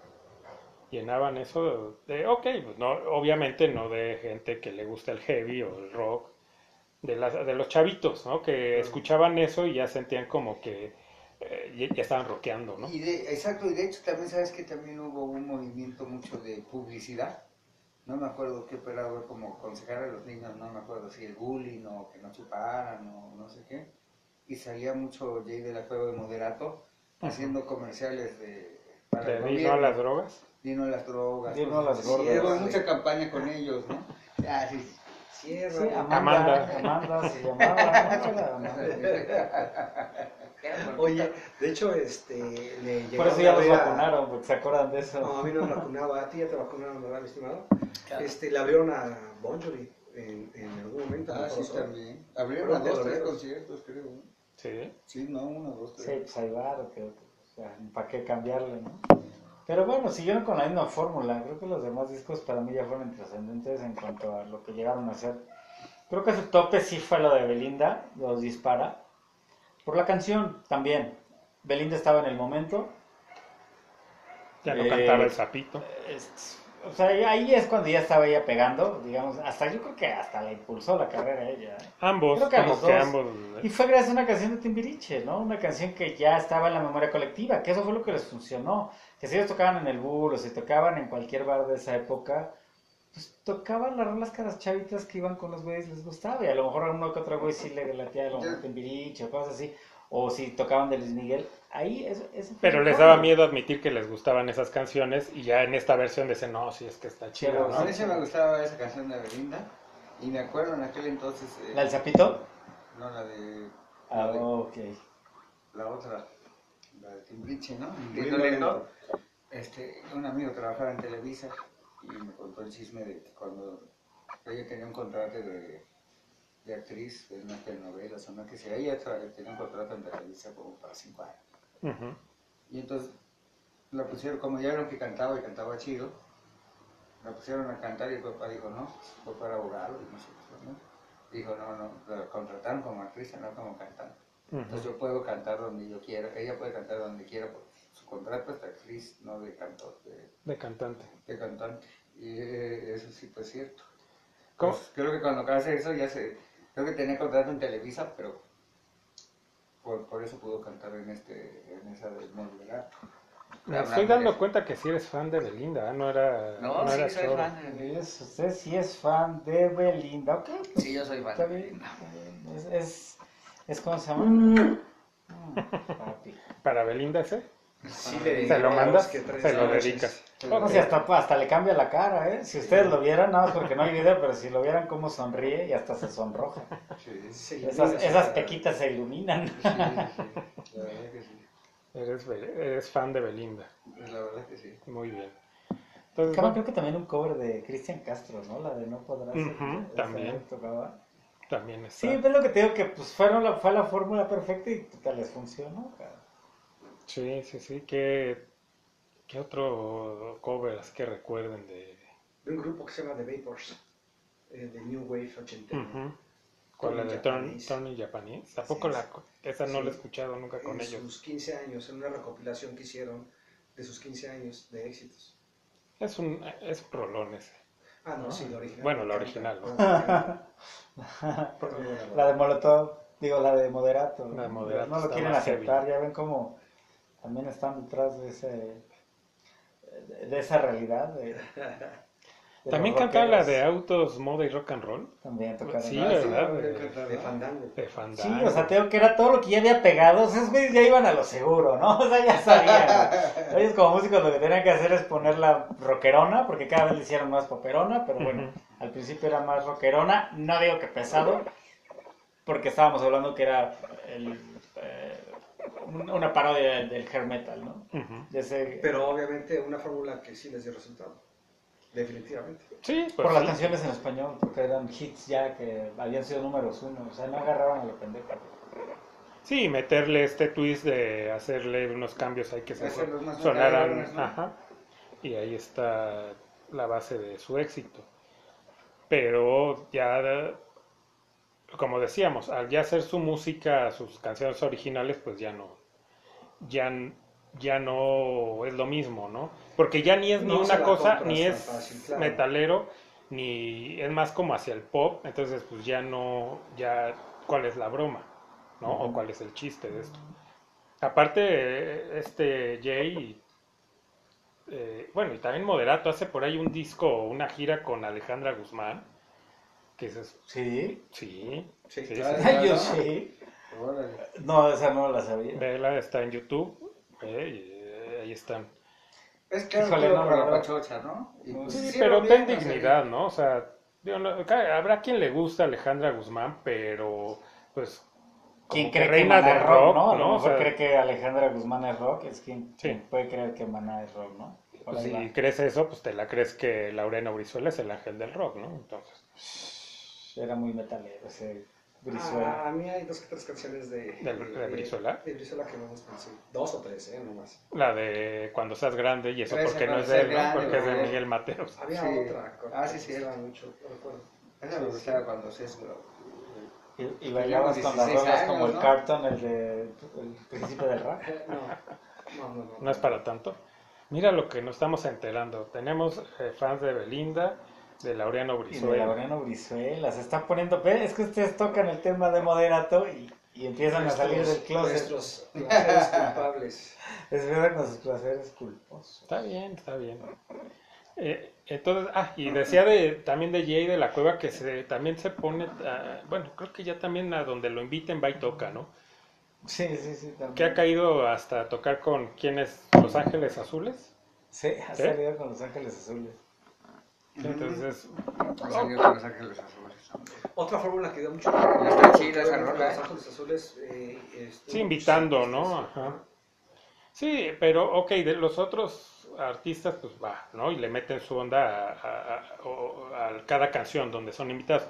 Llenaban eso de, ok, pues no, obviamente no de gente que le gusta el heavy o el rock, de, las, de los chavitos, ¿no? Que escuchaban eso y ya sentían como que eh, ya, estaban rockeando, ¿no? Y de, exacto, y de hecho también sabes que también hubo un movimiento mucho de publicidad. No me acuerdo qué operaba como aconsejar a los niños, no me acuerdo si el bullying o que no chuparan o no sé qué. Y salía mucho Jay de la Cueva de Moderato haciendo comerciales de... Para vino a las drogas. Dino a las drogas. Dino a las gordas. Hubo mucha campaña con ellos, ¿no? Ah, sí. Cierra. Sí, Amanda, Amanda. Amanda, se llamaba, Amanda. Oye, de hecho, este, le Por eso ya los a- vacunaron, porque se acuerdan de eso. No, a mí no me vacunaba, a ti ya te vacunaron, ¿verdad, mi estimado? Este, le abrieron a Bon Jovi en, en algún momento. Ah, sí, también. Abrieron dos, tres conciertos, creo. Sí. Sí, no, uno, dos, Sí, tres. pues ahí va, que, sea, ¿para qué cambiarle, no? Pero bueno, siguieron con la misma fórmula. Creo que los demás discos para mí ya fueron intrascendentes en cuanto a lo que llegaron a hacer. Creo que su tope sí fue lo de Belinda, los dispara. Por la canción también. Belinda estaba en el momento. Ya no Eh, cantaba el sapito. Es- o sea, ahí es cuando ya estaba ella pegando, digamos, hasta yo creo que hasta la impulsó la carrera ella. ¿eh? Ambos, Creo que a los que dos. ambos. Y fue gracias a una canción de Timbiriche, ¿no? Una canción que ya estaba en la memoria colectiva, que eso fue lo que les funcionó. Que si ellos tocaban en el bull o si tocaban en cualquier bar de esa época, pues tocaban las rolas que a las chavitas que iban con los güeyes les gustaba. Y a lo mejor a uno que otro güey sí le latía a lo mejor. Timbiriche o cosas así. O si tocaban de Luis Miguel, ahí eso fue Pero les daba miedo admitir que les gustaban esas canciones y ya en esta versión dicen, no, sí es que está chido, Pero, ¿no? A mí sí me gustaba esa canción de Belinda. Y me acuerdo en aquel entonces. eh, ¿La del Zapito? No, la de. Ah, la de- ok. la otra, la de Timbriche, ¿no? Muy lento, este, un amigo trabajaba en Televisa y me contó el chisme de que cuando ella tenía un contrato de, de actriz en unas telenovelas o no que sea, ella tenía un contrato en Televisa como para cinco años. Ujú. Y entonces la pusieron, como ya vieron que cantaba y cantaba chido, la pusieron a cantar y el papá dijo, no, fue para abogado y no sé qué, ¿no? Dijo, no, no, la contrataron como actriz, no como cantante. Entonces Ujú. yo puedo cantar donde yo quiera, ella puede cantar donde quiera, porque su contrato es de actriz, no de cantor, de, De cantante. de cantante. Y eh, eso sí fue cierto. ¿Cómo? Pues, creo que cuando hace eso ya se, creo que tenía contrato en Televisa, pero por, por eso pudo cantar en este, en esa del Moderato. Me estoy dando cuenta que sí eres fan de Belinda, ¿eh? no era. No, sí, era soy fan de Es- usted sí es fan de Belinda, ok. pues, Sí, yo soy fan Está de bien, Belinda. Es, es, es como se llama. Mm, papi. ¿Para Belinda ese? Sí, le ¿Se lo mandas? que tres Se lo dedicas. No, si hasta, hasta le cambia la cara, ¿eh? Si ustedes lo vieran, nada más porque no hay video, pero si lo vieran cómo sonríe y hasta se sonroja. Sí, sí, Sí, Esas, mira, esas sí, pequitas se iluminan. sí, la verdad que sí, Eres, eres fan de Belinda. la verdad que sí. Muy bien. Entonces, bueno, creo que también un cover de Cristian Castro, ¿no? La de No Podrás. Esa también. tocaba. también está. Sí, pues lo que te digo que pues fueron la, fue la fórmula perfecta y puta, les funcionó. cara. Sí, sí, sí. ¿Qué, qué otro cover así que recuerden de. De un grupo que se llama The Vapors, eh, de New Wave 80. Ujú. ¿Cuál la de Turn- Japanese. Turning Japanese? Tampoco la. es. Esa no la he escuchado nunca con en ellos. sus 15 años, en una recopilación que hicieron de sus 15 años de éxitos. Es un. Es prolón ese. Ah, no, Ah, sí, la original. bueno, la original, ¿no? Buena La de. Molotov, digo, la de Moderato. La de Moderato No lo quieren aceptar, heavy. ya ven cómo también están detrás de ese de, esa realidad. de- de También cantaba la de Autos, Moda y Rock and Roll. También tocaron. Sí, Ah, sí, De- encanta, De ¿no? Fandango. Sí, Fandango. o sea, tengo que era todo lo que ya había pegado. O sea, esos güeyes ya iban a lo seguro, ¿no? O sea, ya sabían. Ellos como músicos lo que tenían que hacer es poner la rockerona, porque cada vez le hicieron más poperona, pero bueno, al principio era más rockerona. No digo que pesado, porque estábamos hablando que era el, eh, una parodia del, hair metal, ¿no? Pero obviamente una fórmula que sí les dio resultado. Definitivamente. Sí, pues por las sí. canciones en español, porque eran hits ya que habían sido números uno, o sea, no agarraban a lo pendejo. Sí, meterle este twist de hacerle unos cambios ahí que sonaran. ¿no? Ajá. Y ahí está la base de su éxito. Pero ya, como decíamos, al ya hacer su música, sus canciones originales, pues ya no, ya, ya no es lo mismo, ¿no? Porque ya ni es ni No una cosa, ni es fácil, claro. metalero, ni es más como hacia el pop, entonces pues ya no, ya, ¿cuál es la broma? ¿No? O cuál es el chiste de esto. Aparte, este Jay, eh, bueno, y también Moderato hace por ahí un disco, una gira con Alejandra Guzmán, que es, Sí, sí, Sí, sí, claro. sí. yo sí. Órale. No, esa no la sabía. Vela está en YouTube, eh, y, eh, ahí están. Es claro Híjole, no, no, la no. pachocha, ¿no? Pues, Sí, pero ten dignidad, ¿no? O sea, digo, no, habrá quien le gusta Alejandra Guzmán, pero pues ¿Quién que cree que Maná del es rock, no? A ¿no? lo O mejor sea, cree que Alejandra Guzmán es rock, es quien, Sí. quien puede creer que Maná es rock, ¿no? Pues, si va. crees eso, pues te la crees que Laurena Brizuela es el ángel del rock, ¿no? Entonces, era muy metalero ese Brizuela. Ah, a mí hay dos o tres canciones de, ¿Del- de Brizuela? De Brizuela que me gustan, sí. Dos o tres, ¿eh? No más. La de cuando seas grande y eso Esa porque no es de él, seas ¿no? grande, Porque es de. Miguel Mateos. Había Sí. otra. Ah, sí, que sí. gustaba mucho, no recuerdo. Esa me gustaba cuando se Y, y bailabas con las 16 rolas como el ¿no? carton, el de el príncipe del rap. No, no, no. No, No es para tanto. Mira lo que nos estamos enterando. Tenemos eh, fans de Belinda, de Laureano Y de Brizuela. Laureano Brizuela. Se están poniendo. Es que ustedes tocan el tema de moderato y, y empiezan a salir del closet. Nuestros placeres culpables. Es verdad sus placeres culposos. Está bien, está bien. Eh, entonces, ah, y decía de, también de Jay de la Cueva que se, también se pone, a- bueno, creo que ya también a donde lo inviten va y toca, ¿no? Sí, sí, sí. También. Que ha caído hasta tocar con quienes, Los Ángeles Azules. Sí, ha ¿Sí? salido con Los Ángeles Azules. Entonces, Salió con los ángeles azules. Otra fórmula que dio mucho. Está chida esa Los rola, ¿eh? Ángeles Azules. eh, estuvo sí, invitando, muchos ¿no? Ajá. Sí, pero ok, de los otros artistas, pues va, ¿no? Y le meten su onda a, a- a- o- a cada canción donde son invitados.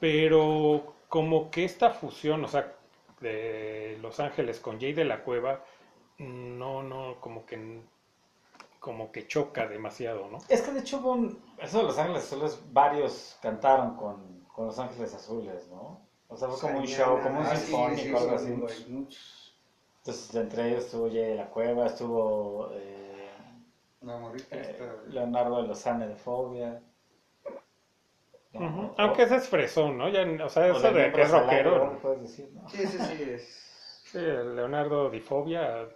Pero como que esta fusión, o sea, de Los Ángeles con Jay de la Cueva, no, no, como que, como que choca demasiado, ¿no? Es que de hecho hubo un- eso de Los Ángeles Azules, varios cantaron con, con Los Ángeles Azules, ¿no? O sea, fue como un show, como un ah, sí, sinfónico, sí, algo sí, así. güey, muchos. Entonces, entre ellos estuvo Jay de la Cueva, estuvo eh, No, morrita. eh, está- Leonardo de Lozane de Fobia. O- Aunque ese es fresón, ¿no? Ya, o sea, o eso de que es rockero. ¿no? Puedes decir, ¿no? Sí, sí, sí. Es... Sí, Leonardo Difobia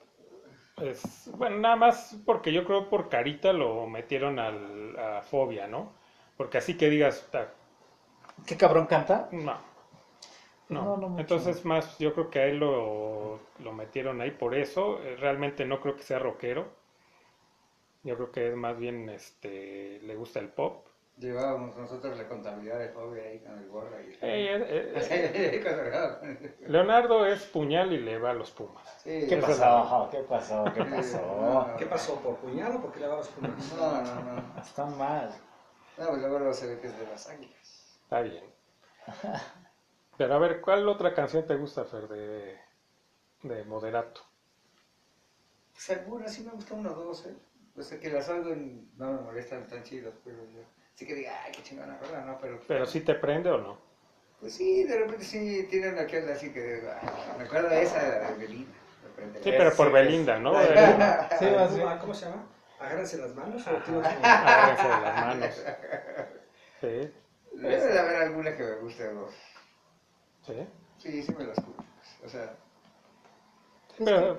es, bueno, nada más porque yo creo por carita lo metieron al, a Fobia, ¿no? Porque así que digas, ¿Qué cabrón canta? no, no. No. Entonces más, yo creo que a él lo, lo metieron ahí por eso. Eh, Realmente no creo que sea rockero. Yo creo que es más bien, este, le gusta el pop. Llevábamos nosotros la contabilidad de Fobia ahí con el gorra. Y... Eh, eh, eh. Leonardo es puñal y le va a los Pumas. Sí, ¿Qué pasó? Ajá, ¿Qué pasó? ¿Qué pasó? ¿Qué pasó? ¿Por puñal o por qué le dabas puñal? No, no, no. Está mal. No, pues luego se ve que es de las águilas. Está bien. Pero a ver, ¿cuál otra canción te gusta, Fer, de, de Moderato? Segura, sí me gusta uno o dos, ¿eh? Pues es que las y no me molestan tan chidos, pero yo... Sí que diga, ay, qué chingona rola, ¿no? Pero, ¿Pero sí te prende o no? Pues sí, de repente sí tienen una que onda así que digo, ah, me acuerdo de esa de Belinda. Sí, pero por sí, Belinda, ¿no? La Sí, ¿Cómo- más bien. ¿Cómo se llama? ¿Agárrense las manos o Agárrense las manos. Sí, Debe de haber alguna que me guste o dos. sí. Sí, sí me las escucho. pues, O sea, Pero, no,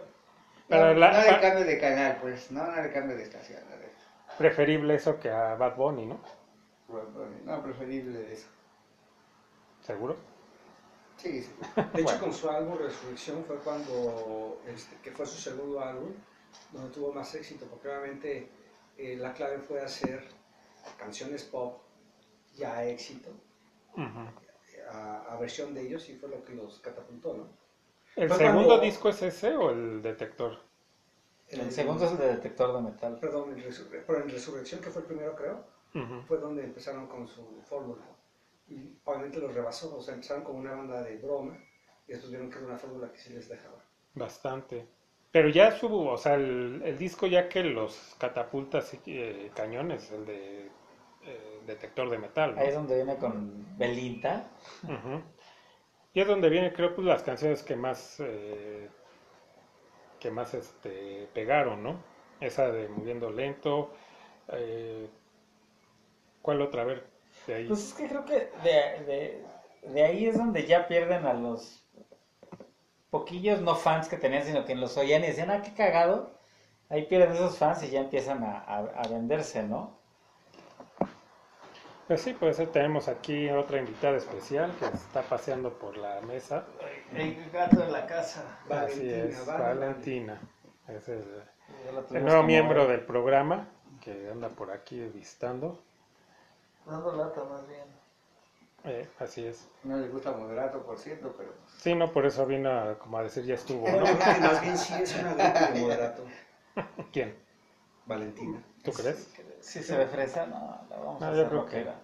pero la- no le pa- cambio de canal, pues, no, no le cambio de estación. no de- preferible eso que a Bad Bunny, ¿no? No, preferible eso. ¿Seguro? Sí, sí. De hecho, Bueno. con su álbum Resurrección fue cuando, este, que fue su segundo álbum, donde tuvo más éxito, porque obviamente eh, la clave fue hacer canciones pop ya éxito, a, a versión de ellos, y fue lo que los catapultó, ¿no? ¿El Fue segundo cuando- disco es ese o el detector? El segundo es el de detector de metal. Perdón, el Resur- pero en Resurrección, que fue el primero, creo, Fue donde empezaron con su fórmula. Y obviamente los rebasó, o sea, empezaron como una banda de broma, y después vieron que era una fórmula que sí les dejaba. Bastante. Pero ya subo, o sea, el, el disco ya que los catapultas y eh, cañones, el de eh, detector de metal, ¿no? Ahí es donde viene con Belinda. Y es donde viene, creo, pues las canciones que más eh, que más este pegaron, ¿no? Esa de Moviendo Lento. eh, ¿Cuál otra? A ver, de ahí. Pues es que creo que de, de, de ahí es donde ya pierden a los poquillos no fans que tenían, sino que los oían y decían, ah, qué cagado. Ahí pierden esos fans y ya empiezan a, a, a venderse, ¿no? Pues sí, pues tenemos aquí otra invitada especial que está paseando por la mesa. El gato de la casa. Así es, Valentina. Es el, El el nuevo miembro del programa que anda por aquí visitando. Dando lata más bien. Eh, así es. No le gusta moderato, por cierto, pero Sí, no, por eso vino a, como a decir ya estuvo, No, yo creo que más bien sí es una gripe de moderato. ¿Quién? Valentina. ¿Tú crees? Si se ve fresa, no, la vamos No, a yo hacer creo que- rockera.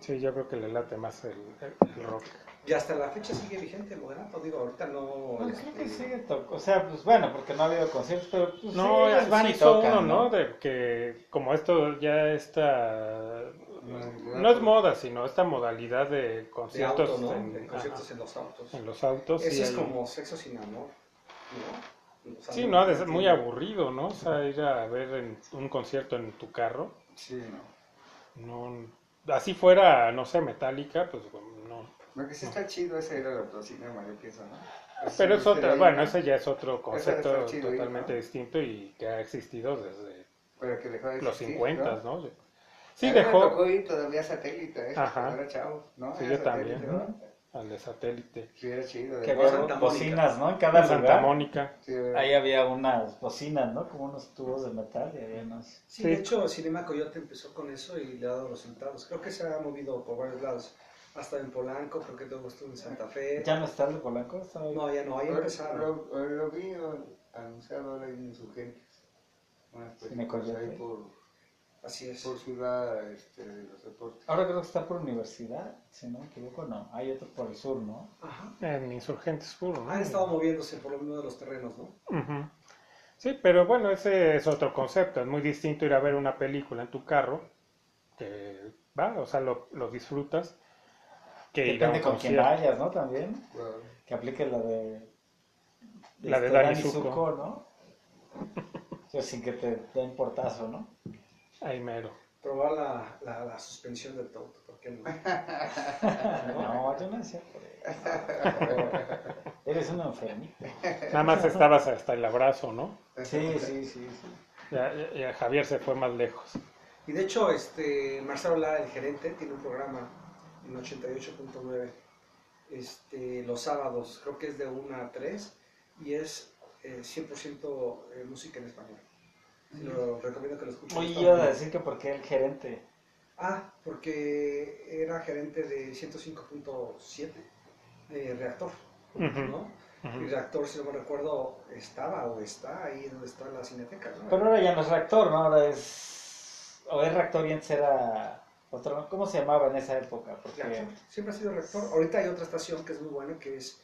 Sí, yo creo que le late más el, el- rock. Y hasta la fecha sigue vigente el moderato, digo, ahorita no... No, este, creo que sigue O sea, pues bueno, porque no ha habido conciertos, pero pues, No, sí, van y tocan, uno, ¿no? ¿no? De que como esto ya está... No, No es moda, sino esta modalidad de de conciertos, auto, ¿no? en, De conciertos ajá, en los autos. en los autos. Ese es hay- como sexo sin amor, ¿no? O sea, Sí, no, ha de ser muy aburrido, ¿no? O sea, ir a ver en- un concierto en tu carro. Sí, no. No, así fuera, no sé, metálica, pues no. Lo que sí está chido ese era el autocinema, yo pienso, ¿no? Así Pero es otra, ahí, bueno, ¿no? ese ya es otro concepto chido, totalmente ¿no? distinto y que ha existido desde Pero que de los existir, 50, ¿no? Sí, A mí me dejó tocó ir todavía satélite, ¿eh? Ajá. Era chavo, ¿no? Sí, Era yo también. satélite, ¿no? al de satélite. Sí, era chido. Que de- había Santa bocinas, ¿no? En cada Santa lugar. Mónica. Sí, Ahí había unas bocinas, ¿no? Como unos tubos de metal y había unos... Sí, Sí. de hecho, Cinema Coyote empezó con eso y le ha dado resultados. Creo que se ha movido por varios lados. Hasta en Polanco, creo que luego estuvo en Santa Fe. ¿Ya no está el de Polanco? No, ya no, ahí Lo, empezaron. lo, lo vi anunciado ahora en Insurgentes. Unas películas ahí por, Así es. por ciudad este, de los deportes. Ahora creo que está por universidad, si no me equivoco, no. Hay otro por el sur, ¿no? Ajá. En Insurgentes Sur, ¿no? Han estado moviéndose por lo menos de los terrenos, ¿no? Ujú. Sí, pero bueno, ese es otro concepto. Es muy distinto ir a ver una película en tu carro, que va, o sea, lo, lo disfrutas, que ir a un Depende con quién concierto. vayas, ¿no? También. Bueno, Que aplique la de... La de este, Dani Zuko. Zuko, ¿no? Yo sin que te den portazo, ¿no? Ahí mero. Probar la, la, la suspensión del auto, ¿por qué no? No, yo no decía por eso. Eres un enfermito. Nada más estabas hasta el abrazo, ¿no? Sí, sí, sí, sí. Ya, ya- ya Javier se fue más lejos. Y de hecho, este, Marcelo Lara, el gerente, tiene un programa en 88.9 este, los sábados, creo que es de 1 a 3 y es eh, 100% eh, música en español. Lo recomiendo que lo escuchen. Oye, iba a decir que porque el gerente. Ah, porque era gerente de 105.7 eh, reactor, Ujú, ¿no? ujú. Y reactor, si no me recuerdo, estaba o está ahí donde está la cineteca, ¿no? Pero ahora ya no es reactor, ¿no? Ahora es. O es reactor y antes era. Otro, ¿Cómo se llamaba en esa época? Porque. Reactor, siempre ha sido reactor. Ahorita hay otra estación que es muy buena, que es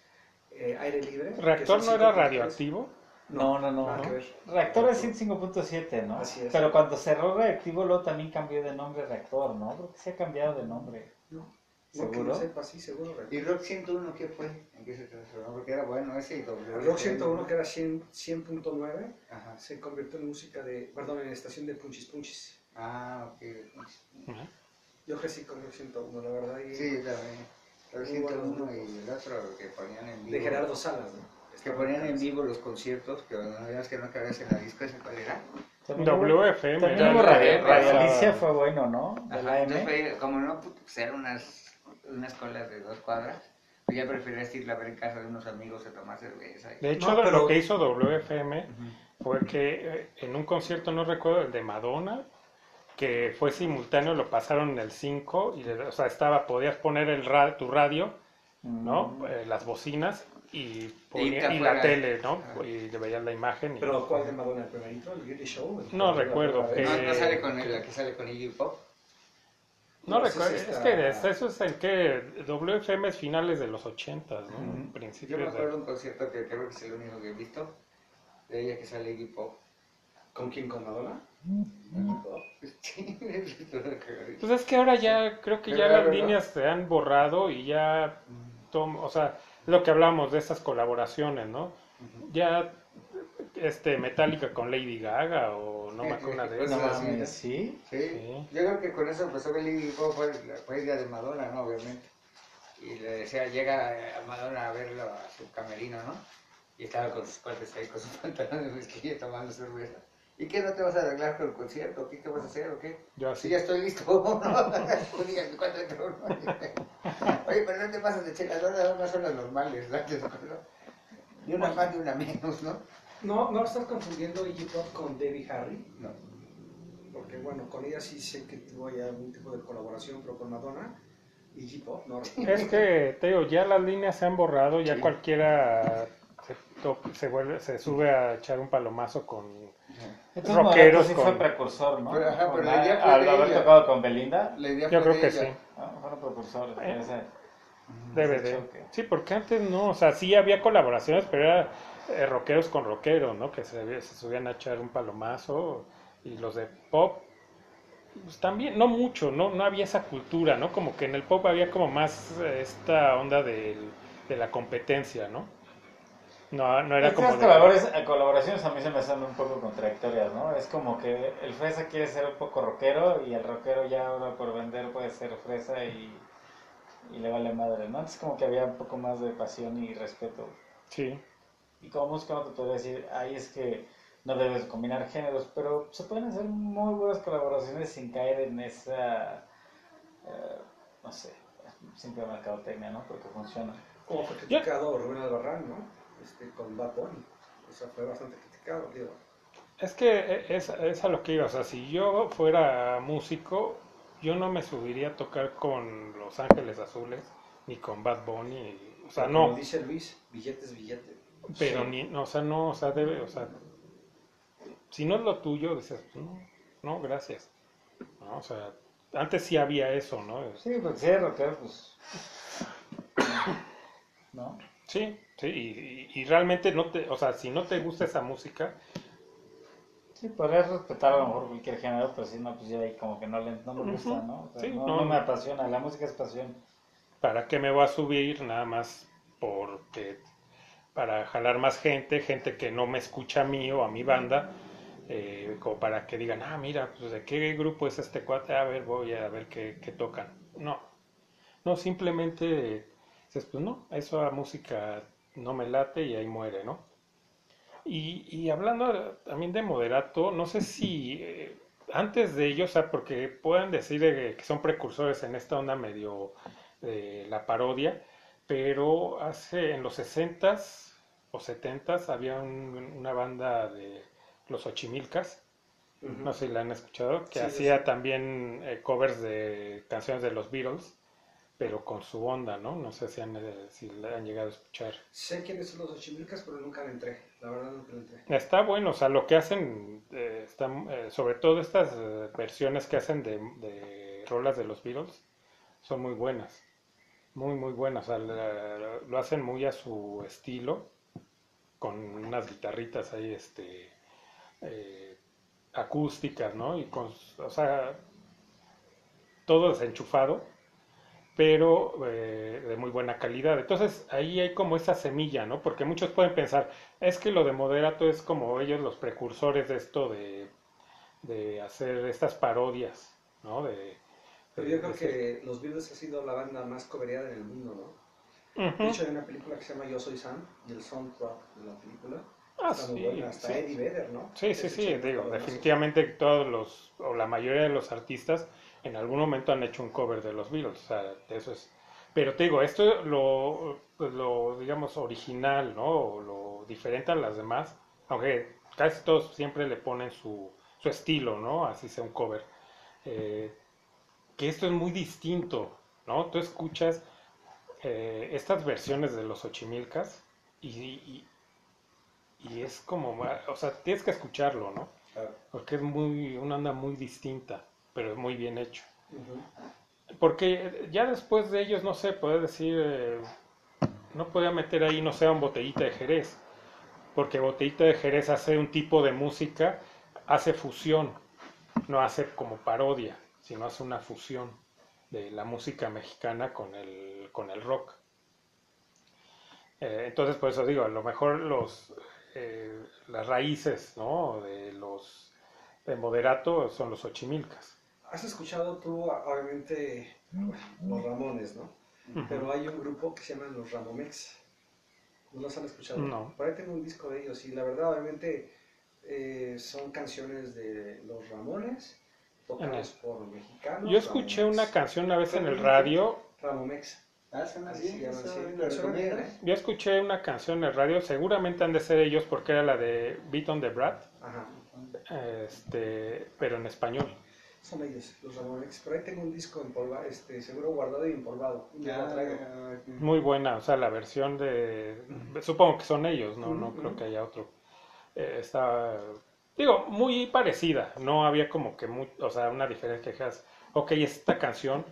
eh, aire libre. ¿Reactor no era 5.3. radioactivo? No, no, no. nada ¿no? que ver. Reactor es 105.7, ¿no? Así es. Pero cuando cerró reactivo, luego también cambió de nombre reactor, ¿no? Creo que se ha cambiado de nombre. No, no ¿Seguro? yo sepa, sí, seguro. ¿Y Rock 101 qué fue? ¿En qué se transformó? Porque era bueno ese y doble. El Rock 101, que era 100 100.9, Ajá. se convirtió en música de, perdón, en estación de Punchis Punchis. Ah, ok. Ujú. Yo crecí con Rock 101, la verdad. Y Sí, también. Rock Muy buenos 101 grupos. y el otro que ponían en vivo. de Gerardo Salas, ¿no? Que ponían en vivo los conciertos, que no veías que no cabías en la disco, ¿ese cuál era? WFM. También Radio, fue bueno, ¿no? De la Ajá, M. entonces, fue- como no, pues eran unas, unas colas de dos cuadras, pues ya preferías ir a ver en casa de unos amigos a tomar cerveza. y- De hecho, No, pero- lo que hizo WFM fue que eh, en un concierto, no recuerdo, el de Madonna, que fue simultáneo, lo pasaron en el 5, y, le- o sea, estaba, podías poner el ra- tu radio, ¿no? Mm. Eh, las bocinas y, ponía- y la tele, ¿no? Ajá. Y le veías la imagen. y- Pero ¿cuál de Madonna? ¿El primerito? ¿El Beauty Show? El- No recuerdo. No, eh, no sale con él, la que sale con Iggy Pop. No recuerdo, es que es- eso es en que WFM es finales de los 80, ¿no? Ujú. Yo me acuerdo de un concierto que creo que es el único que he visto, de ella que sale Iggy Pop. ¿Con quién? ¿Con Madonna? Pues es que ahora ya creo que ya las ¿verdad? líneas se han borrado y ya, tom- o sea, lo que hablamos de estas colaboraciones, ¿no? Ya este Metallica con Lady Gaga o no me acuerdo una de Pues No esas. ¿sí? Sí, Sí. yo creo que con eso empezó Pop fue, fue idea de Madonna, ¿no? Obviamente. Y le decía, llega a Madonna a verlo a su camerino, ¿no? Y estaba con sus cuates ahí, con sus pantalones de mezclilla tomando cerveza. ¿Y qué no te vas a arreglar con el concierto? ¿Qué te vas a hacer o qué? Yo Sí, así. ya estoy listo. Dígame cuánto entró, ¿no? Oye, pero no te pasas de cheladora, unas son las normales, ¿no? Ni una más ni una menos, ¿no? No, no estás confundiendo Iggy Pop con Debbie Harry, No. porque bueno, con ella sí sé que tuvo ya algún tipo de colaboración, pero con Madonna, Iggy Pop, no. Es que, te digo, ya las líneas se han borrado, ya Sí. cualquiera se, se, vuelve, se sube a echar un palomazo con... Entonces, Rockeros sí con- fue precursor, ¿no? Pero, ajá, Con pero la- la idea fue al de haber ella. tocado con Belinda. La idea Yo fue creo de que ella. sí. Ah, fueron precursores. Eh, ese- Debe ese de. choque. Sí, porque antes no, o sea, sí había colaboraciones, pero era eh, rockeros con rockeros, ¿no? Que se, se subían a echar un palomazo y los de pop, pues también, no mucho, ¿no? No había esa cultura, ¿no? Como que en el pop había como más eh, esta onda del- de la competencia, ¿no? No, no era como... Estas de- colaboraciones, eh, colaboraciones a mí se me hacen un poco contradictorias, ¿no? Es como que el fresa quiere ser un poco rockero y el rockero ya ahora por vender puede ser fresa y, y le vale madre, ¿no? Es como que había un poco más de pasión y respeto. Sí, Y como músico no te podría decir, ahí es que no debes combinar géneros, pero se pueden hacer muy buenas colaboraciones sin caer en esa, eh, no sé, simple mercadotecnia, ¿no? Porque funciona. Como fue criticado Rubén Albarrán, ¿no? Este, con Bad Bunny. O sea, fue bastante criticado, digo. Es que es, es a lo que iba, o sea, si yo fuera músico, yo no me subiría a tocar con Los Ángeles Azules, ni con Bad Bunny, o sea, Como no, dice Luis, billete es billete. pero Sí. ni, no, o sea, no, o sea, debe, o sea, si no es lo tuyo, dices, pues, no, no, gracias, ¿no? O sea, antes sí había eso, ¿no? Sí, porque si eres rockero, pues... ¿No? Sí, sí, y, y- y realmente no te, o sea, si no te gusta esa música, Sí, podrías respetar a lo mejor cualquier género, pero si no, pues ya ahí como que no, le, no me gusta. ¿no? O sea, Sí, no, no. no me apasiona, la música es pasión. ¿para qué me voy a subir? Nada más porque para jalar más gente, gente que no me escucha a mí o a mi banda, eh, como para que digan, ah, mira, pues de qué grupo es este cuate, a ver, voy a ver qué, qué tocan. No, no, simplemente dices, pues no, eso a música no me late y ahí muere, ¿no? Y, y hablando también de moderato, no sé si eh, antes de ellos, o sea, porque puedan decir eh, que son precursores en esta onda medio de la parodia, pero hace en los 60s o 70s había un- una banda de los Ochimilcas, no sé si la han escuchado, que Sí, hacía sí. también eh, covers de canciones de los Beatles, pero con su onda, ¿no? No sé si, han, eh, si la han llegado a escuchar. Sé quiénes son los Ochimilcas, pero nunca le entré. La verdad, nunca le entré. Está bueno, o sea, lo que hacen, eh, eh, sobre todo estas eh, versiones que hacen de, de rolas de los Beatles, son muy buenas, muy, muy buenas, o sea, la- lo hacen muy a su estilo, con unas guitarritas ahí, este, acústicas, ¿no? Y con, o sea, todo desenchufado, pero eh, de muy buena calidad. Entonces ahí hay como esa semilla, ¿no? Porque muchos pueden pensar, es que lo de moderato es como ellos los precursores de esto de, de hacer estas parodias, ¿no? De, Pero yo creo que los Beatles ha sido la banda más cobereada en el mundo, ¿no? Ujú. De hecho, hay una película que se llama Yo Soy Sam, y el soundtrack de la película Ah, está muy sí, buena. Hasta sí. Eddie Vedder, ¿no? Sí, sí, sí, digo, definitivamente todos los, o la mayoría de los artistas en algún momento han hecho un cover de los Beatles, o sea, eso es... Pero te digo, esto lo, pues lo, digamos, original, ¿no? O lo diferente a las demás, aunque casi todos siempre le ponen su, su estilo, ¿no? Así sea un cover. Eh, que esto es muy distinto, ¿no? Tú escuchas eh, estas versiones de los Ochimilcas y, y, y es como, o sea, tienes que escucharlo, ¿no? Porque es muy, una onda muy distinta, pero es muy bien hecho. Porque ya después de ellos, no sé, puedes decir, eh, no podía meter ahí, no sé, un botellita de Jerez, porque botellita de Jerez hace un tipo de música, hace fusión, no hace como parodia, sino hace una fusión de la música mexicana con el, con el rock. Eh, entonces, por eso digo, a lo mejor los, eh, las raíces, ¿no? De los de moderato son los ochimilcas. Has escuchado tú, obviamente, los Ramones, ¿no? Pero hay un grupo que se llama los Ramomex. ¿No los han escuchado? No. Por ahí tengo un disco de ellos y la verdad, obviamente, eh, son canciones de los Ramones, tocadas por mexicanos. Yo escuché Ramomex. una canción una vez en el radio, Ramomex. Ah, yo escuché una canción en el radio, seguramente han de ser ellos porque era la de Beat on the Brat, Ajá. este, pero en español. Son ellos, los Ramonex. Por ahí tengo un disco empolvado, este, seguro guardado y empolvado. Y Ah, traigo. Muy buena, o sea, la versión de... Supongo que son ellos, no, no creo que haya otro. Eh, está, digo, muy parecida, no había como que, mu- o sea, una diferencia que dijeras, ok, esta canción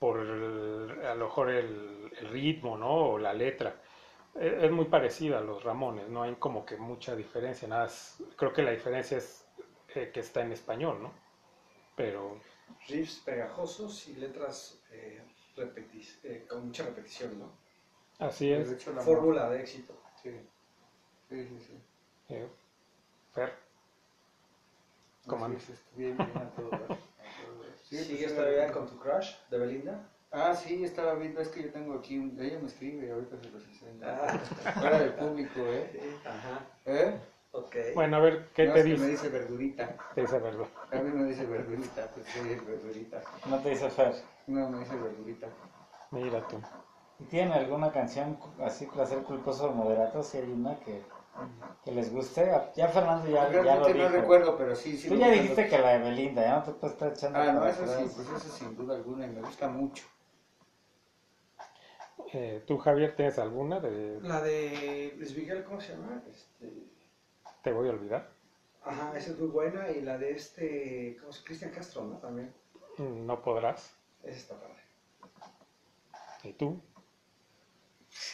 por el- a lo mejor el, el ritmo, ¿no? O la letra. E- Es muy parecida a los Ramones, no hay como que mucha diferencia, nada, es- creo que la diferencia es eh, que está en español, ¿no? Pero Riffs pegajosos y letras eh, repeti- eh, con mucha repetición, ¿no? así De es. hecho, la Fórmula de éxito. Sí, sí, sí. sí. eh, Fer, ¿Cómo Así andas? es, estoy bien, bien a todo a. Sí, pues, ¿Sigues sí, todavía sí. con tu crush de Belinda? Ah, sí, estaba viendo, es que yo tengo aquí, un... ella me escribe, ahorita se los enseño. Ah. Fuera del público, ¿eh? Ajá, ¿Eh? Ok. bueno, a ver, ¿qué No, te es que dice? me dice verdurita. Te dice verdad. A mí me dice verdurita, pues soy verdurita. No te dice Fer. No, me dice verdurita. Mira tú. ¿Y tienen alguna canción así, placer culposo o moderato? Si hay una que, que les guste. Ya Fernando ya, ya lo Realmente dijo. no recuerdo, pero sí, sí. Tú ya dijiste que la de Belinda, ya no te puedes estar echando Ah, no, eso sí, pues eso sin duda alguna, y me gusta mucho. Eh, ¿Tú, Javier, tienes alguna de La de Luis Miguel, ¿cómo se llama? Este... Te voy a olvidar? Ajá, esa es muy buena. Y la de este, ¿cómo se? Cristian Castro, ¿no? También. Mm, No podrás. Esa está padre. ¿Y tú?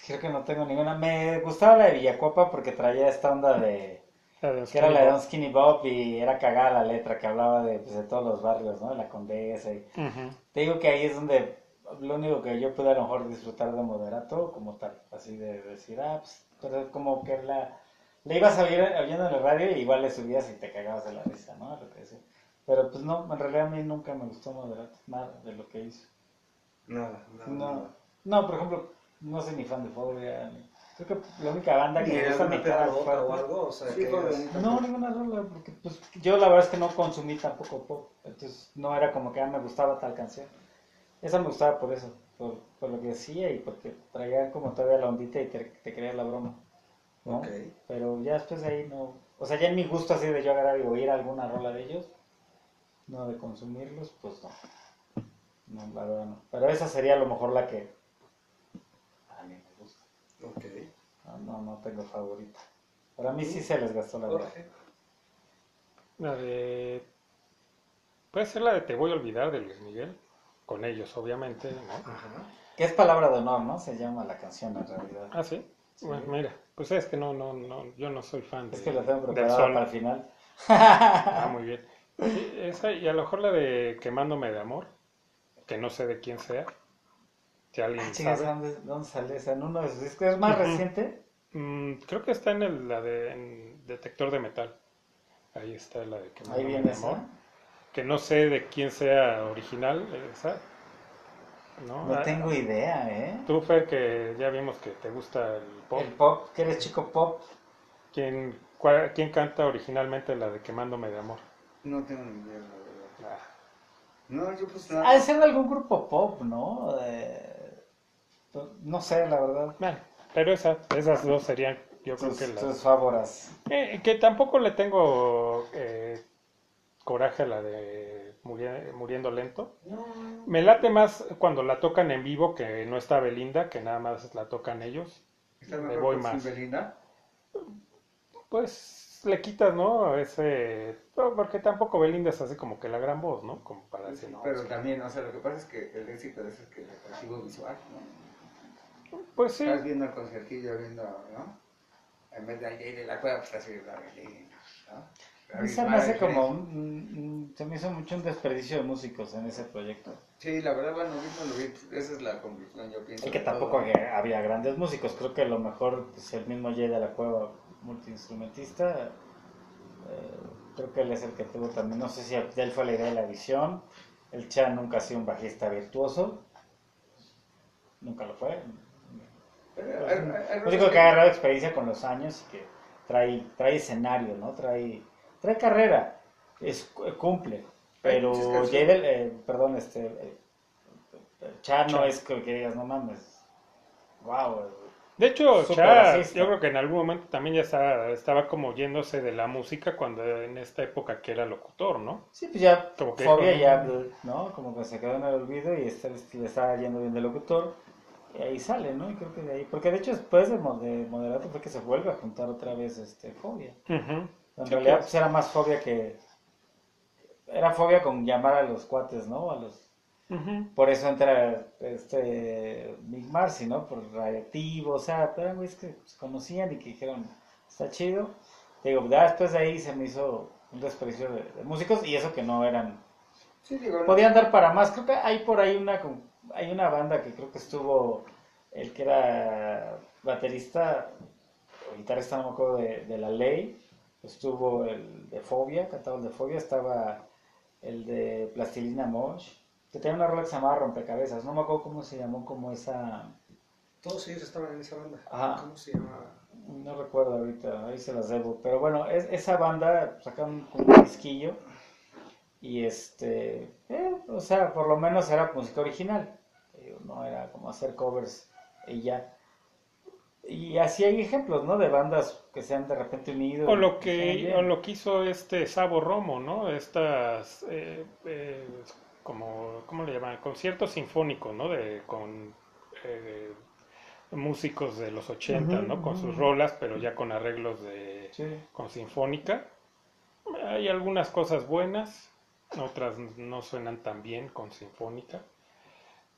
Creo que no tengo ninguna. Me gustaba la de Villacopa porque traía esta onda de... La de Que era la de Don Skinny Bob y era cagada la letra que hablaba de, pues, de todos los barrios, ¿no? De la Condesa y... Te digo que ahí es donde lo único que yo pude a lo mejor disfrutar de moderato como tal, así de decir, ah, pues, pero como que la, le ibas a oír oyendo en el radio y igual le subías y te cagabas de la risa, ¿no? Lo que decía. Pero pues no, en realidad a mí nunca me gustó moderato, nada de lo que hizo. Nada, nada. No, nada. no, por ejemplo, no soy ni fan de Fobia, ni- creo que la única banda que ¿Ni me gusta mi cara o algo? O sea, Sí, que bonito. no, ninguna rola, porque pues yo la verdad es que no consumí tampoco pop, entonces no era como que ah, me gustaba tal canción. Esa me gustaba por eso, por, por lo que decía y porque traía como todavía la ondita y te, te creía la broma, ¿no? Pero ya después de ahí no, o sea, ya en mi gusto así de yo agarrar y oír alguna rola de ellos, no de consumirlos, pues no. No, la verdad no. Pero esa sería a lo mejor la que a mí me gusta. Ok. No, no, no tengo favorita. Para mí sí se les gastó la verdad. Jorge. La de... Puede ser la de Te voy a olvidar de Luis Miguel. Con ellos, obviamente, ¿no? Ajá. Que es palabra de honor, ¿no? Se llama la canción en realidad. Ah, ¿sí? Bueno, mira, pues es que no, no, no, yo no soy fan de, Es que la tengo del sol. para el final. Ah, muy bien. Sí, esa y a lo mejor la de Quemándome de Amor, que no sé de quién sea. Si alguien Ah, sabe. ¿dónde, ¿dónde sale esa? ¿En uno de sus discos? ¿Es más reciente? Mm, creo que está en el, la de en Detector de Metal. Ahí está la de Ahí Quemándome viene de esa. Amor. Que no sé de quién sea original esa. ¿No? No Ah, tengo idea, ¿eh? Tú, Fer, que ya vimos que te gusta el pop. El pop, que eres chico pop. ¿Quién, cuál- quién canta originalmente la de Quemándome de Amor? No tengo ni idea, la verdad. Ah, No, yo pues Ha de nada. ser de algún grupo pop, ¿no? No sé, la verdad. bueno, pero esa, esas dos serían, yo creo que las... tus favoras. Eh, que tampoco le tengo eh, coraje a la de Murie- Muriendo Lento. Me late más cuando la tocan en vivo, que no está Belinda, que nada más la tocan ellos. Está me voy más. Sin Belinda. Pues le quitas, ¿no? Ese... no, porque tampoco Belinda es así como que la gran voz, ¿no? Como para decir, no, Pero sí. también, o sea, lo que pasa es que el éxito de eso es que el atractivo visual, ¿no? Pues sí. Estás viendo el conciertillo, viendo, ¿no? En vez de ahí de la cueva, pues estás viendo la Belinda, ¿no? A mí se me hace como... un- se me hizo mucho un desperdicio de músicos en ese proyecto. Sí, la verdad, bueno, mismo lo vi, pues, esa es la conclusión, yo pienso. Y que tampoco había, había grandes músicos. Creo que lo mejor, pues el mismo Jay de la Cueva, multiinstrumentista, eh, creo que él es el que tuvo también, no sé si de él fue la idea de la visión. El Chan nunca ha sido un bajista virtuoso. Nunca lo fue. Pero único rolas que ha agarrado experiencia con los años y que trae, trae escenario, ¿no? Trae, trae carrera, es, cumple. Pero muchas canciones. Jay del, eh, perdón, este, eh, Chan no es que, que digas, no mames, wow. De hecho, Súper Cha, racista. yo creo que en algún momento también ya estaba, estaba como yéndose de la música cuando en esta época que era locutor, ¿no? Sí, pues ya, Como que Fobia ya, ¿no? Como que se quedó en el olvido y está, le estaba yendo bien de locutor. Y ahí sale, ¿no? Y creo que de ahí, porque de hecho después de, mo- de Moderato fue que se vuelve a juntar otra vez este Fobia. Ujú. En realidad pues, era más fobia que... Era fobia con llamar a los cuates, ¿no? A los... Por eso entra este Big Marcy, ¿no? Por radioactivo, o sea, eran güeyes que se conocían y que dijeron, está chido. Digo, ya después de ahí se me hizo un desprecio de, de músicos y eso que no eran Sí, digo, no- podían dar para más. Creo que hay por ahí una hay una banda que creo que estuvo el que era baterista o guitarrista, no me acuerdo de, de la ley. Estuvo el de Fobia, cantaba el de Fobia, estaba el de Plastilina Mosh, que tenía una rola que se llamaba Rompecabezas, no me acuerdo cómo se llamó como esa, Todos ellos estaban en esa banda. Ajá. ¿Cómo se llamaba? no recuerdo ahorita, ahí se las debo, pero bueno, es- esa banda sacaron un disquillo y este, eh, o sea, por lo menos era música original, no era como hacer covers y ya. Y así hay ejemplos, ¿no? De bandas que se han de repente unido. O lo que, o lo que hizo este Sabo Romo, ¿no? Estas, eh, eh, como, ¿cómo le llaman? Conciertos sinfónicos, ¿no? De, con eh, músicos de los 80, Ujú, ¿no? Con sus rolas, pero ya con arreglos de, Sí. con sinfónica. Hay algunas cosas buenas, otras no suenan tan bien con sinfónica.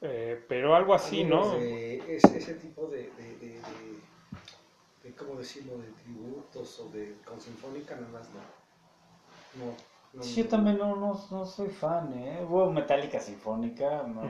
Eh, pero algo así, ¿no? de ese, ese tipo de, de, de, de- de, ¿cómo decirlo? De tributos o de con sinfónica, nada más no. No. no Sí, yo también no, no, no soy fan, ¿eh? Hubo Metallica Sinfónica, no.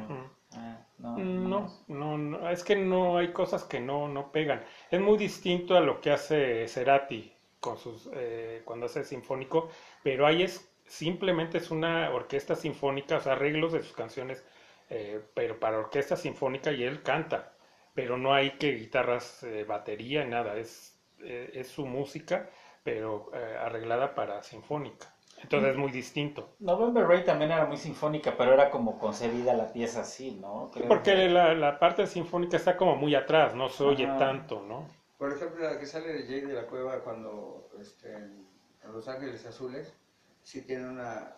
Ah, no, No, no, no, es que no hay cosas que no, no pegan. Es muy distinto a lo que hace Cerati con sus, eh, cuando hace sinfónico, pero ahí es simplemente es una orquesta sinfónica, o sea, arreglos de sus canciones, eh, pero para orquesta sinfónica y él canta, pero no hay que guitarras, eh, batería, nada, es, eh, es su música, pero eh, arreglada para sinfónica. Entonces es muy distinto. November Rain también era muy sinfónica, pero era como concebida la pieza así, ¿no? Creo Porque que- la, la parte sinfónica está como muy atrás, no se oye Ajá. tanto, ¿no? Por ejemplo, la que sale de Jay de la Cueva cuando este, en Los Ángeles Azules, sí tiene una...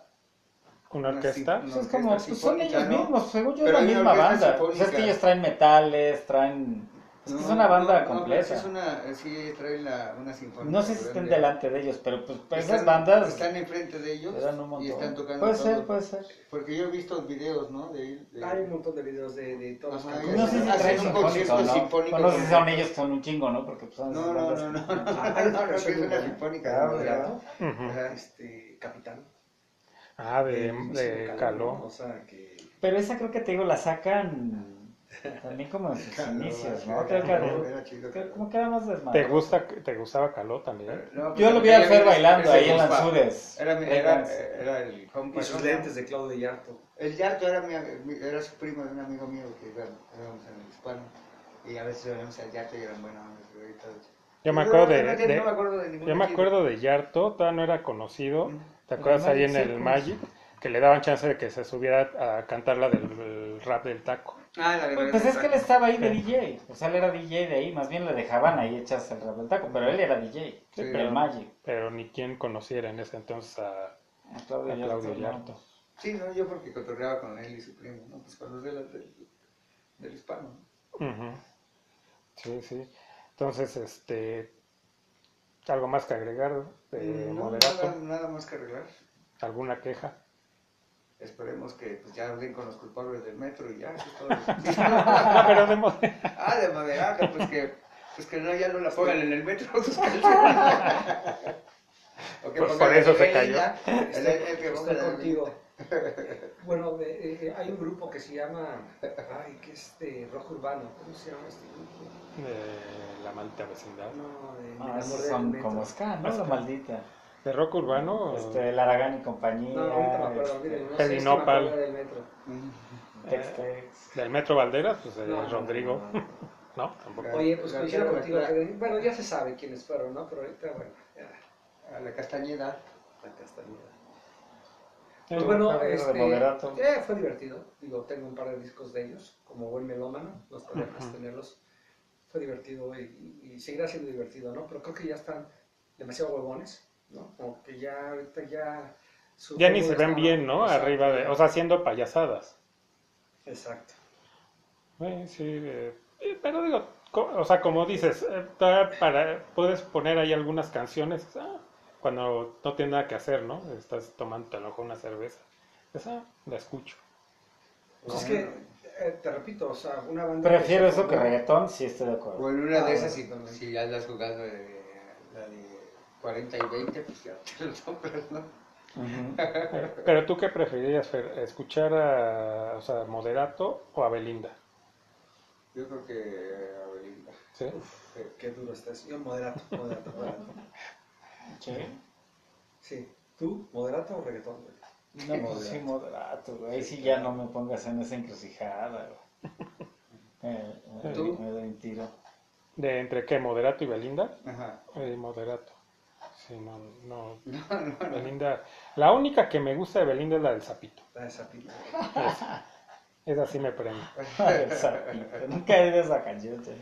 ¿Una Una orquesta? sin- Pues es como, pues son ellos ¿no? mismos, según yo es la una misma orquesta banda. Pues es que ellos traen metales, traen... Es que es una banda no, no, completa. sí es una, sí trae la, una sinfónica. No sé si estén delante de ellos, pero pues esas están- bandas Están enfrente de ellos eran un montón. y están tocando puede todo. ser, puede ser. Porque yo he visto videos, ¿no? De, de- Hay un montón de videos de, de todos. Ajá, No sé si traen un concierto o no. sinfónico no sé si son ellos que son un chingo, ¿no? Porque pues son esas No, no, no, no, no, no, Hay no, una no, es una sinfónica. Ah. Este, Capitán. Ah, de, de Caló, Caló. ¿no? O sea, que... Pero esa creo que te digo, la sacan también como en sus Caló, inicios, ¿no? Creo que Caló, era chido, que Caló. como que era más ¿Te gusta, te gustaba Caló también? No, Yo pues, lo vi a ella Fer bailando ahí en. Lanzudes. Era, mi- era, era el compa. Y sus ¿no? lentes de Claudio Yarto. El Yarto era, mi, era su primo de un amigo mío que íbamos en el hispano. Y a veces íbamos al Yarto y eran buenos y todo. Yo me Yo acuerdo de, de- no me acuerdo de ningún yo me acuerdo de Yarto, todavía no era conocido. Mm. ¿Te El acuerdas ahí en el. Magic? Que le daban chance de que se subiera a cantar la del el rap del taco. Ah, la de Pues es que él estaba ahí de Sí. DJ, o sea, él era DJ de ahí, más bien le dejaban ahí echas el rap del taco, pero él era DJ, Sí, del. Magic. Pero ni quien conociera en ese entonces a, A Claudio a. Sí, no, yo porque cotorreaba con él y su primo, ¿no? Pues con los de la- del, del hispano. ¿no? Sí, sí. Entonces, este, algo más que agregar de no, moderato, nada, nada más que arreglar. alguna queja. Esperemos que pues, ya den con los culpables del metro y ya, eso es todo. No, pero de mo- ah, de moderato, pues que, pues que no, ya no la pongan en el metro sus que Por- eso se cayó. El- el que Estoy contigo. Bueno, de- eh, hay un grupo que se llama, ay, que es de rock urbano, ¿cómo se llama este grupo? De la maldita vecindad. No, de Ah, son metro. como ska, ¿no? La maldita. De rock urbano, Este, Laragán y compañía. No, ahorita me acuerdo, este, miren, no sé, me del metro. Tex Tex. del Metro Valderas, pues de No, Rodrigo. no, no. No, tampoco. Oye, pues La- coincido contigo bueno, ya se sabe quiénes fueron, ¿no? Pero ahorita, bueno, ya, A la Castañeda. la castañeda. Eh, Pues bueno, de este, eh, fue divertido. Digo, tengo un par de discos de ellos, como buen melómano, no está de más tenerlos. Fue divertido y, y seguirá siendo divertido, ¿no? Pero creo que ya están demasiado huevones, ¿no? Como que ya, ahorita ya... ya ni se ven está- bien, ¿no? Exacto. Arriba de, o sea, haciendo payasadas. Exacto. Eh, sí, eh, pero digo, o sea, como dices, eh, para, puedes poner ahí algunas canciones ah, cuando no tienes nada que hacer, ¿no? Estás tomando a lo mejor una cerveza. Ah, la escucho. Pues es que, eh, te repito, o sea, una banda... Prefiero que eso que reggaetón, sí estoy de acuerdo. en una Ah, de esas, si, bueno, también. si ya andas jugando de, la de 40 y 20, pues ya te lo compras, ¿no? Pero tú qué preferirías, Fer? ¿Escuchar a, o sea, Moderato o a Belinda? Yo creo que a Belinda. ¿Sí? Eh, Qué duro estás. Yo moderato, moderato, moderato. Sí. Sí. ¿Tú, moderato o reggaetón? No, pues sí, moderato, güey. Ahí sí ya no me pongas en esa encrucijada, güey. Eh, eh, ¿Tú? Me doy un tiro. ¿De entre qué? ¿Moderato y Belinda? Ajá. Eh, moderato. Sí, no, no. No, no, no. Belinda. La única que me gusta de Belinda es la del sapito. La de Zapita. Esa sí me prende. El sapito. Nunca he oído esa canción, te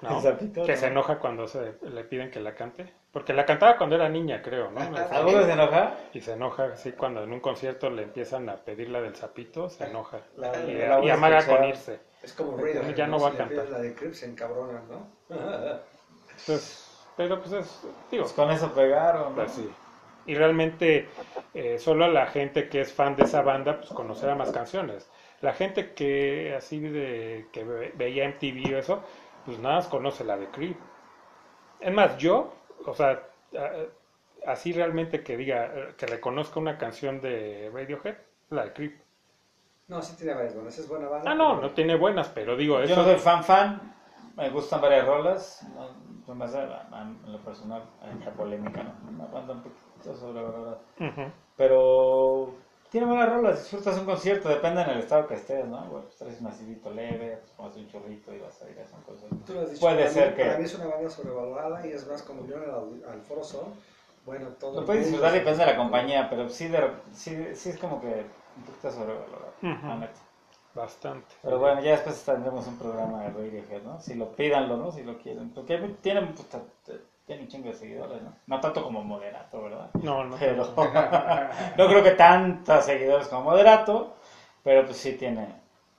No, El sapito, que no. se enoja cuando se le piden que la cante. Porque la cantaba cuando era niña, creo, ¿no? ¿Alguno se enoja? Y se enoja así cuando en un concierto le empiezan a pedir la del sapito, se enoja. La- y, la voy y a amaga con irse. Es como Radiohead, Ya no ¿no? va a cantar. La de Crips se encabronan, ¿no? Entonces, pero pues es, digo, Pues con eso pegaron, ¿no? pues sí. Y realmente eh, solo la gente que es fan de esa banda pues conocerá más canciones. La gente que así de que ve- veía MTV o eso, pues nada más conoce la de Creep. Es más, yo, o sea, a- así realmente que diga, que reconozca una canción de Radiohead, la de Creep. No, sí tiene varias buenas. Es buena banda. Ah, no, pero- no tiene buenas, pero digo, Yo no eso... soy fan fan, me gustan varias rolas, a- en lo personal, hay mucha polémica, ¿no? Una banda un poquito sobrevalorada. Ujú. Pero tiene buenas rolas, disfrutas un concierto, depende en el estado que estés, ¿no? Bueno, pues traes un acidito leve, pues pones un chorrito y vas a ir a esas cosas. Tú lo has dicho, Puede para ser mí- que- Para mí es una banda sobrevalorada y es más, como yo al, al Foro Sol, bueno, todo. Lo puedes disfrutar depende de la compañía, pero sí, de, sí, sí es como que un poquito sobrevalorado, Ujú. la neta. Bastante. Pero bueno, ya después tendremos un programa de Radiohead, ¿no? Si lo pídanlo, ¿no? Si lo quieren. Porque tienen, puta, tienen un chingo de seguidores, ¿no? No tanto como Moderato, ¿verdad? No, no. Pero no creo que tantos seguidores como Moderato, pero pues sí tiene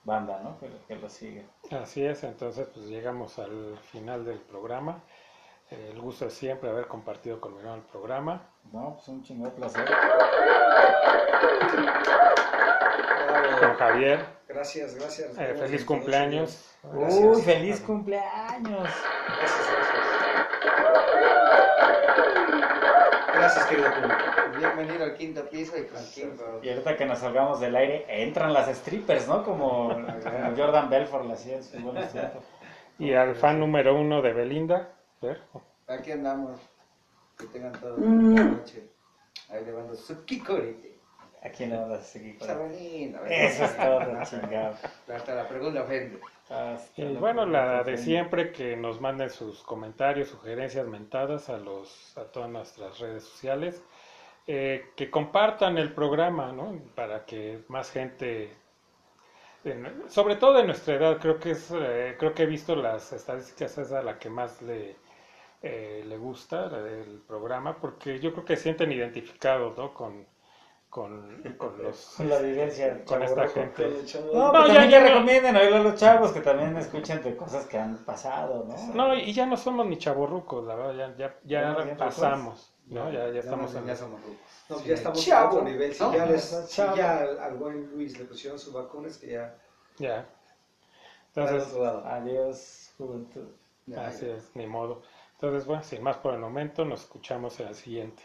banda, ¿no? Que, que lo sigue. Así es, entonces pues llegamos al final del programa. Eh, el gusto es siempre haber compartido conmigo el programa. No, pues un chingo de placer. Con Javier, Gracias, gracias. Eh, feliz cumpleaños. Gracias. Uy, feliz cumpleaños. Gracias, gracias. Gracias, querido público. Bienvenido al quinto piso y tranquilo. Y ahorita que nos salgamos del aire, entran las strippers, ¿no? Como, como Jordan Belfort lo hacía en buenos tiempos. Y al fan número uno de Belinda. Fer. Aquí andamos. Que tengan toda la noche. Ahí le mando su kikorite. Aquí no vas a seguir Sabanino. Eso es todo, chingado. Hasta la pregunta ofende. Hasta Y luego. bueno, la de siempre, que nos manden sus comentarios, sugerencias, mentadas a, los, a todas nuestras redes sociales. Eh, que compartan el programa, ¿no? Para que más gente, sobre todo de nuestra edad, creo que es, eh, creo que he visto las estadísticas, es a la que más le, eh, le gusta la del programa, porque yo creo que se sienten identificados, ¿no? Con, con, con los, Con la vivencia. con esta gente. No, No, ya- también ya recomienden oírlo a los chavos que también escuchen de cosas que han pasado, ¿no? No, y ya no somos ni chavorrucos, la verdad, ya, ya, Ya, pasamos, ¿no? Ya, ya estamos en Ya somos rucos. No, ya estamos Chavo. a otro nivel. Si No, ya, les, si ya al, al buen Luis le pusieron su vacuna, es que ya Ya. Entonces, otro lado. Adiós, juventud. Así es, ni modo. Entonces, bueno, sin más por el momento, nos escuchamos en el siguiente.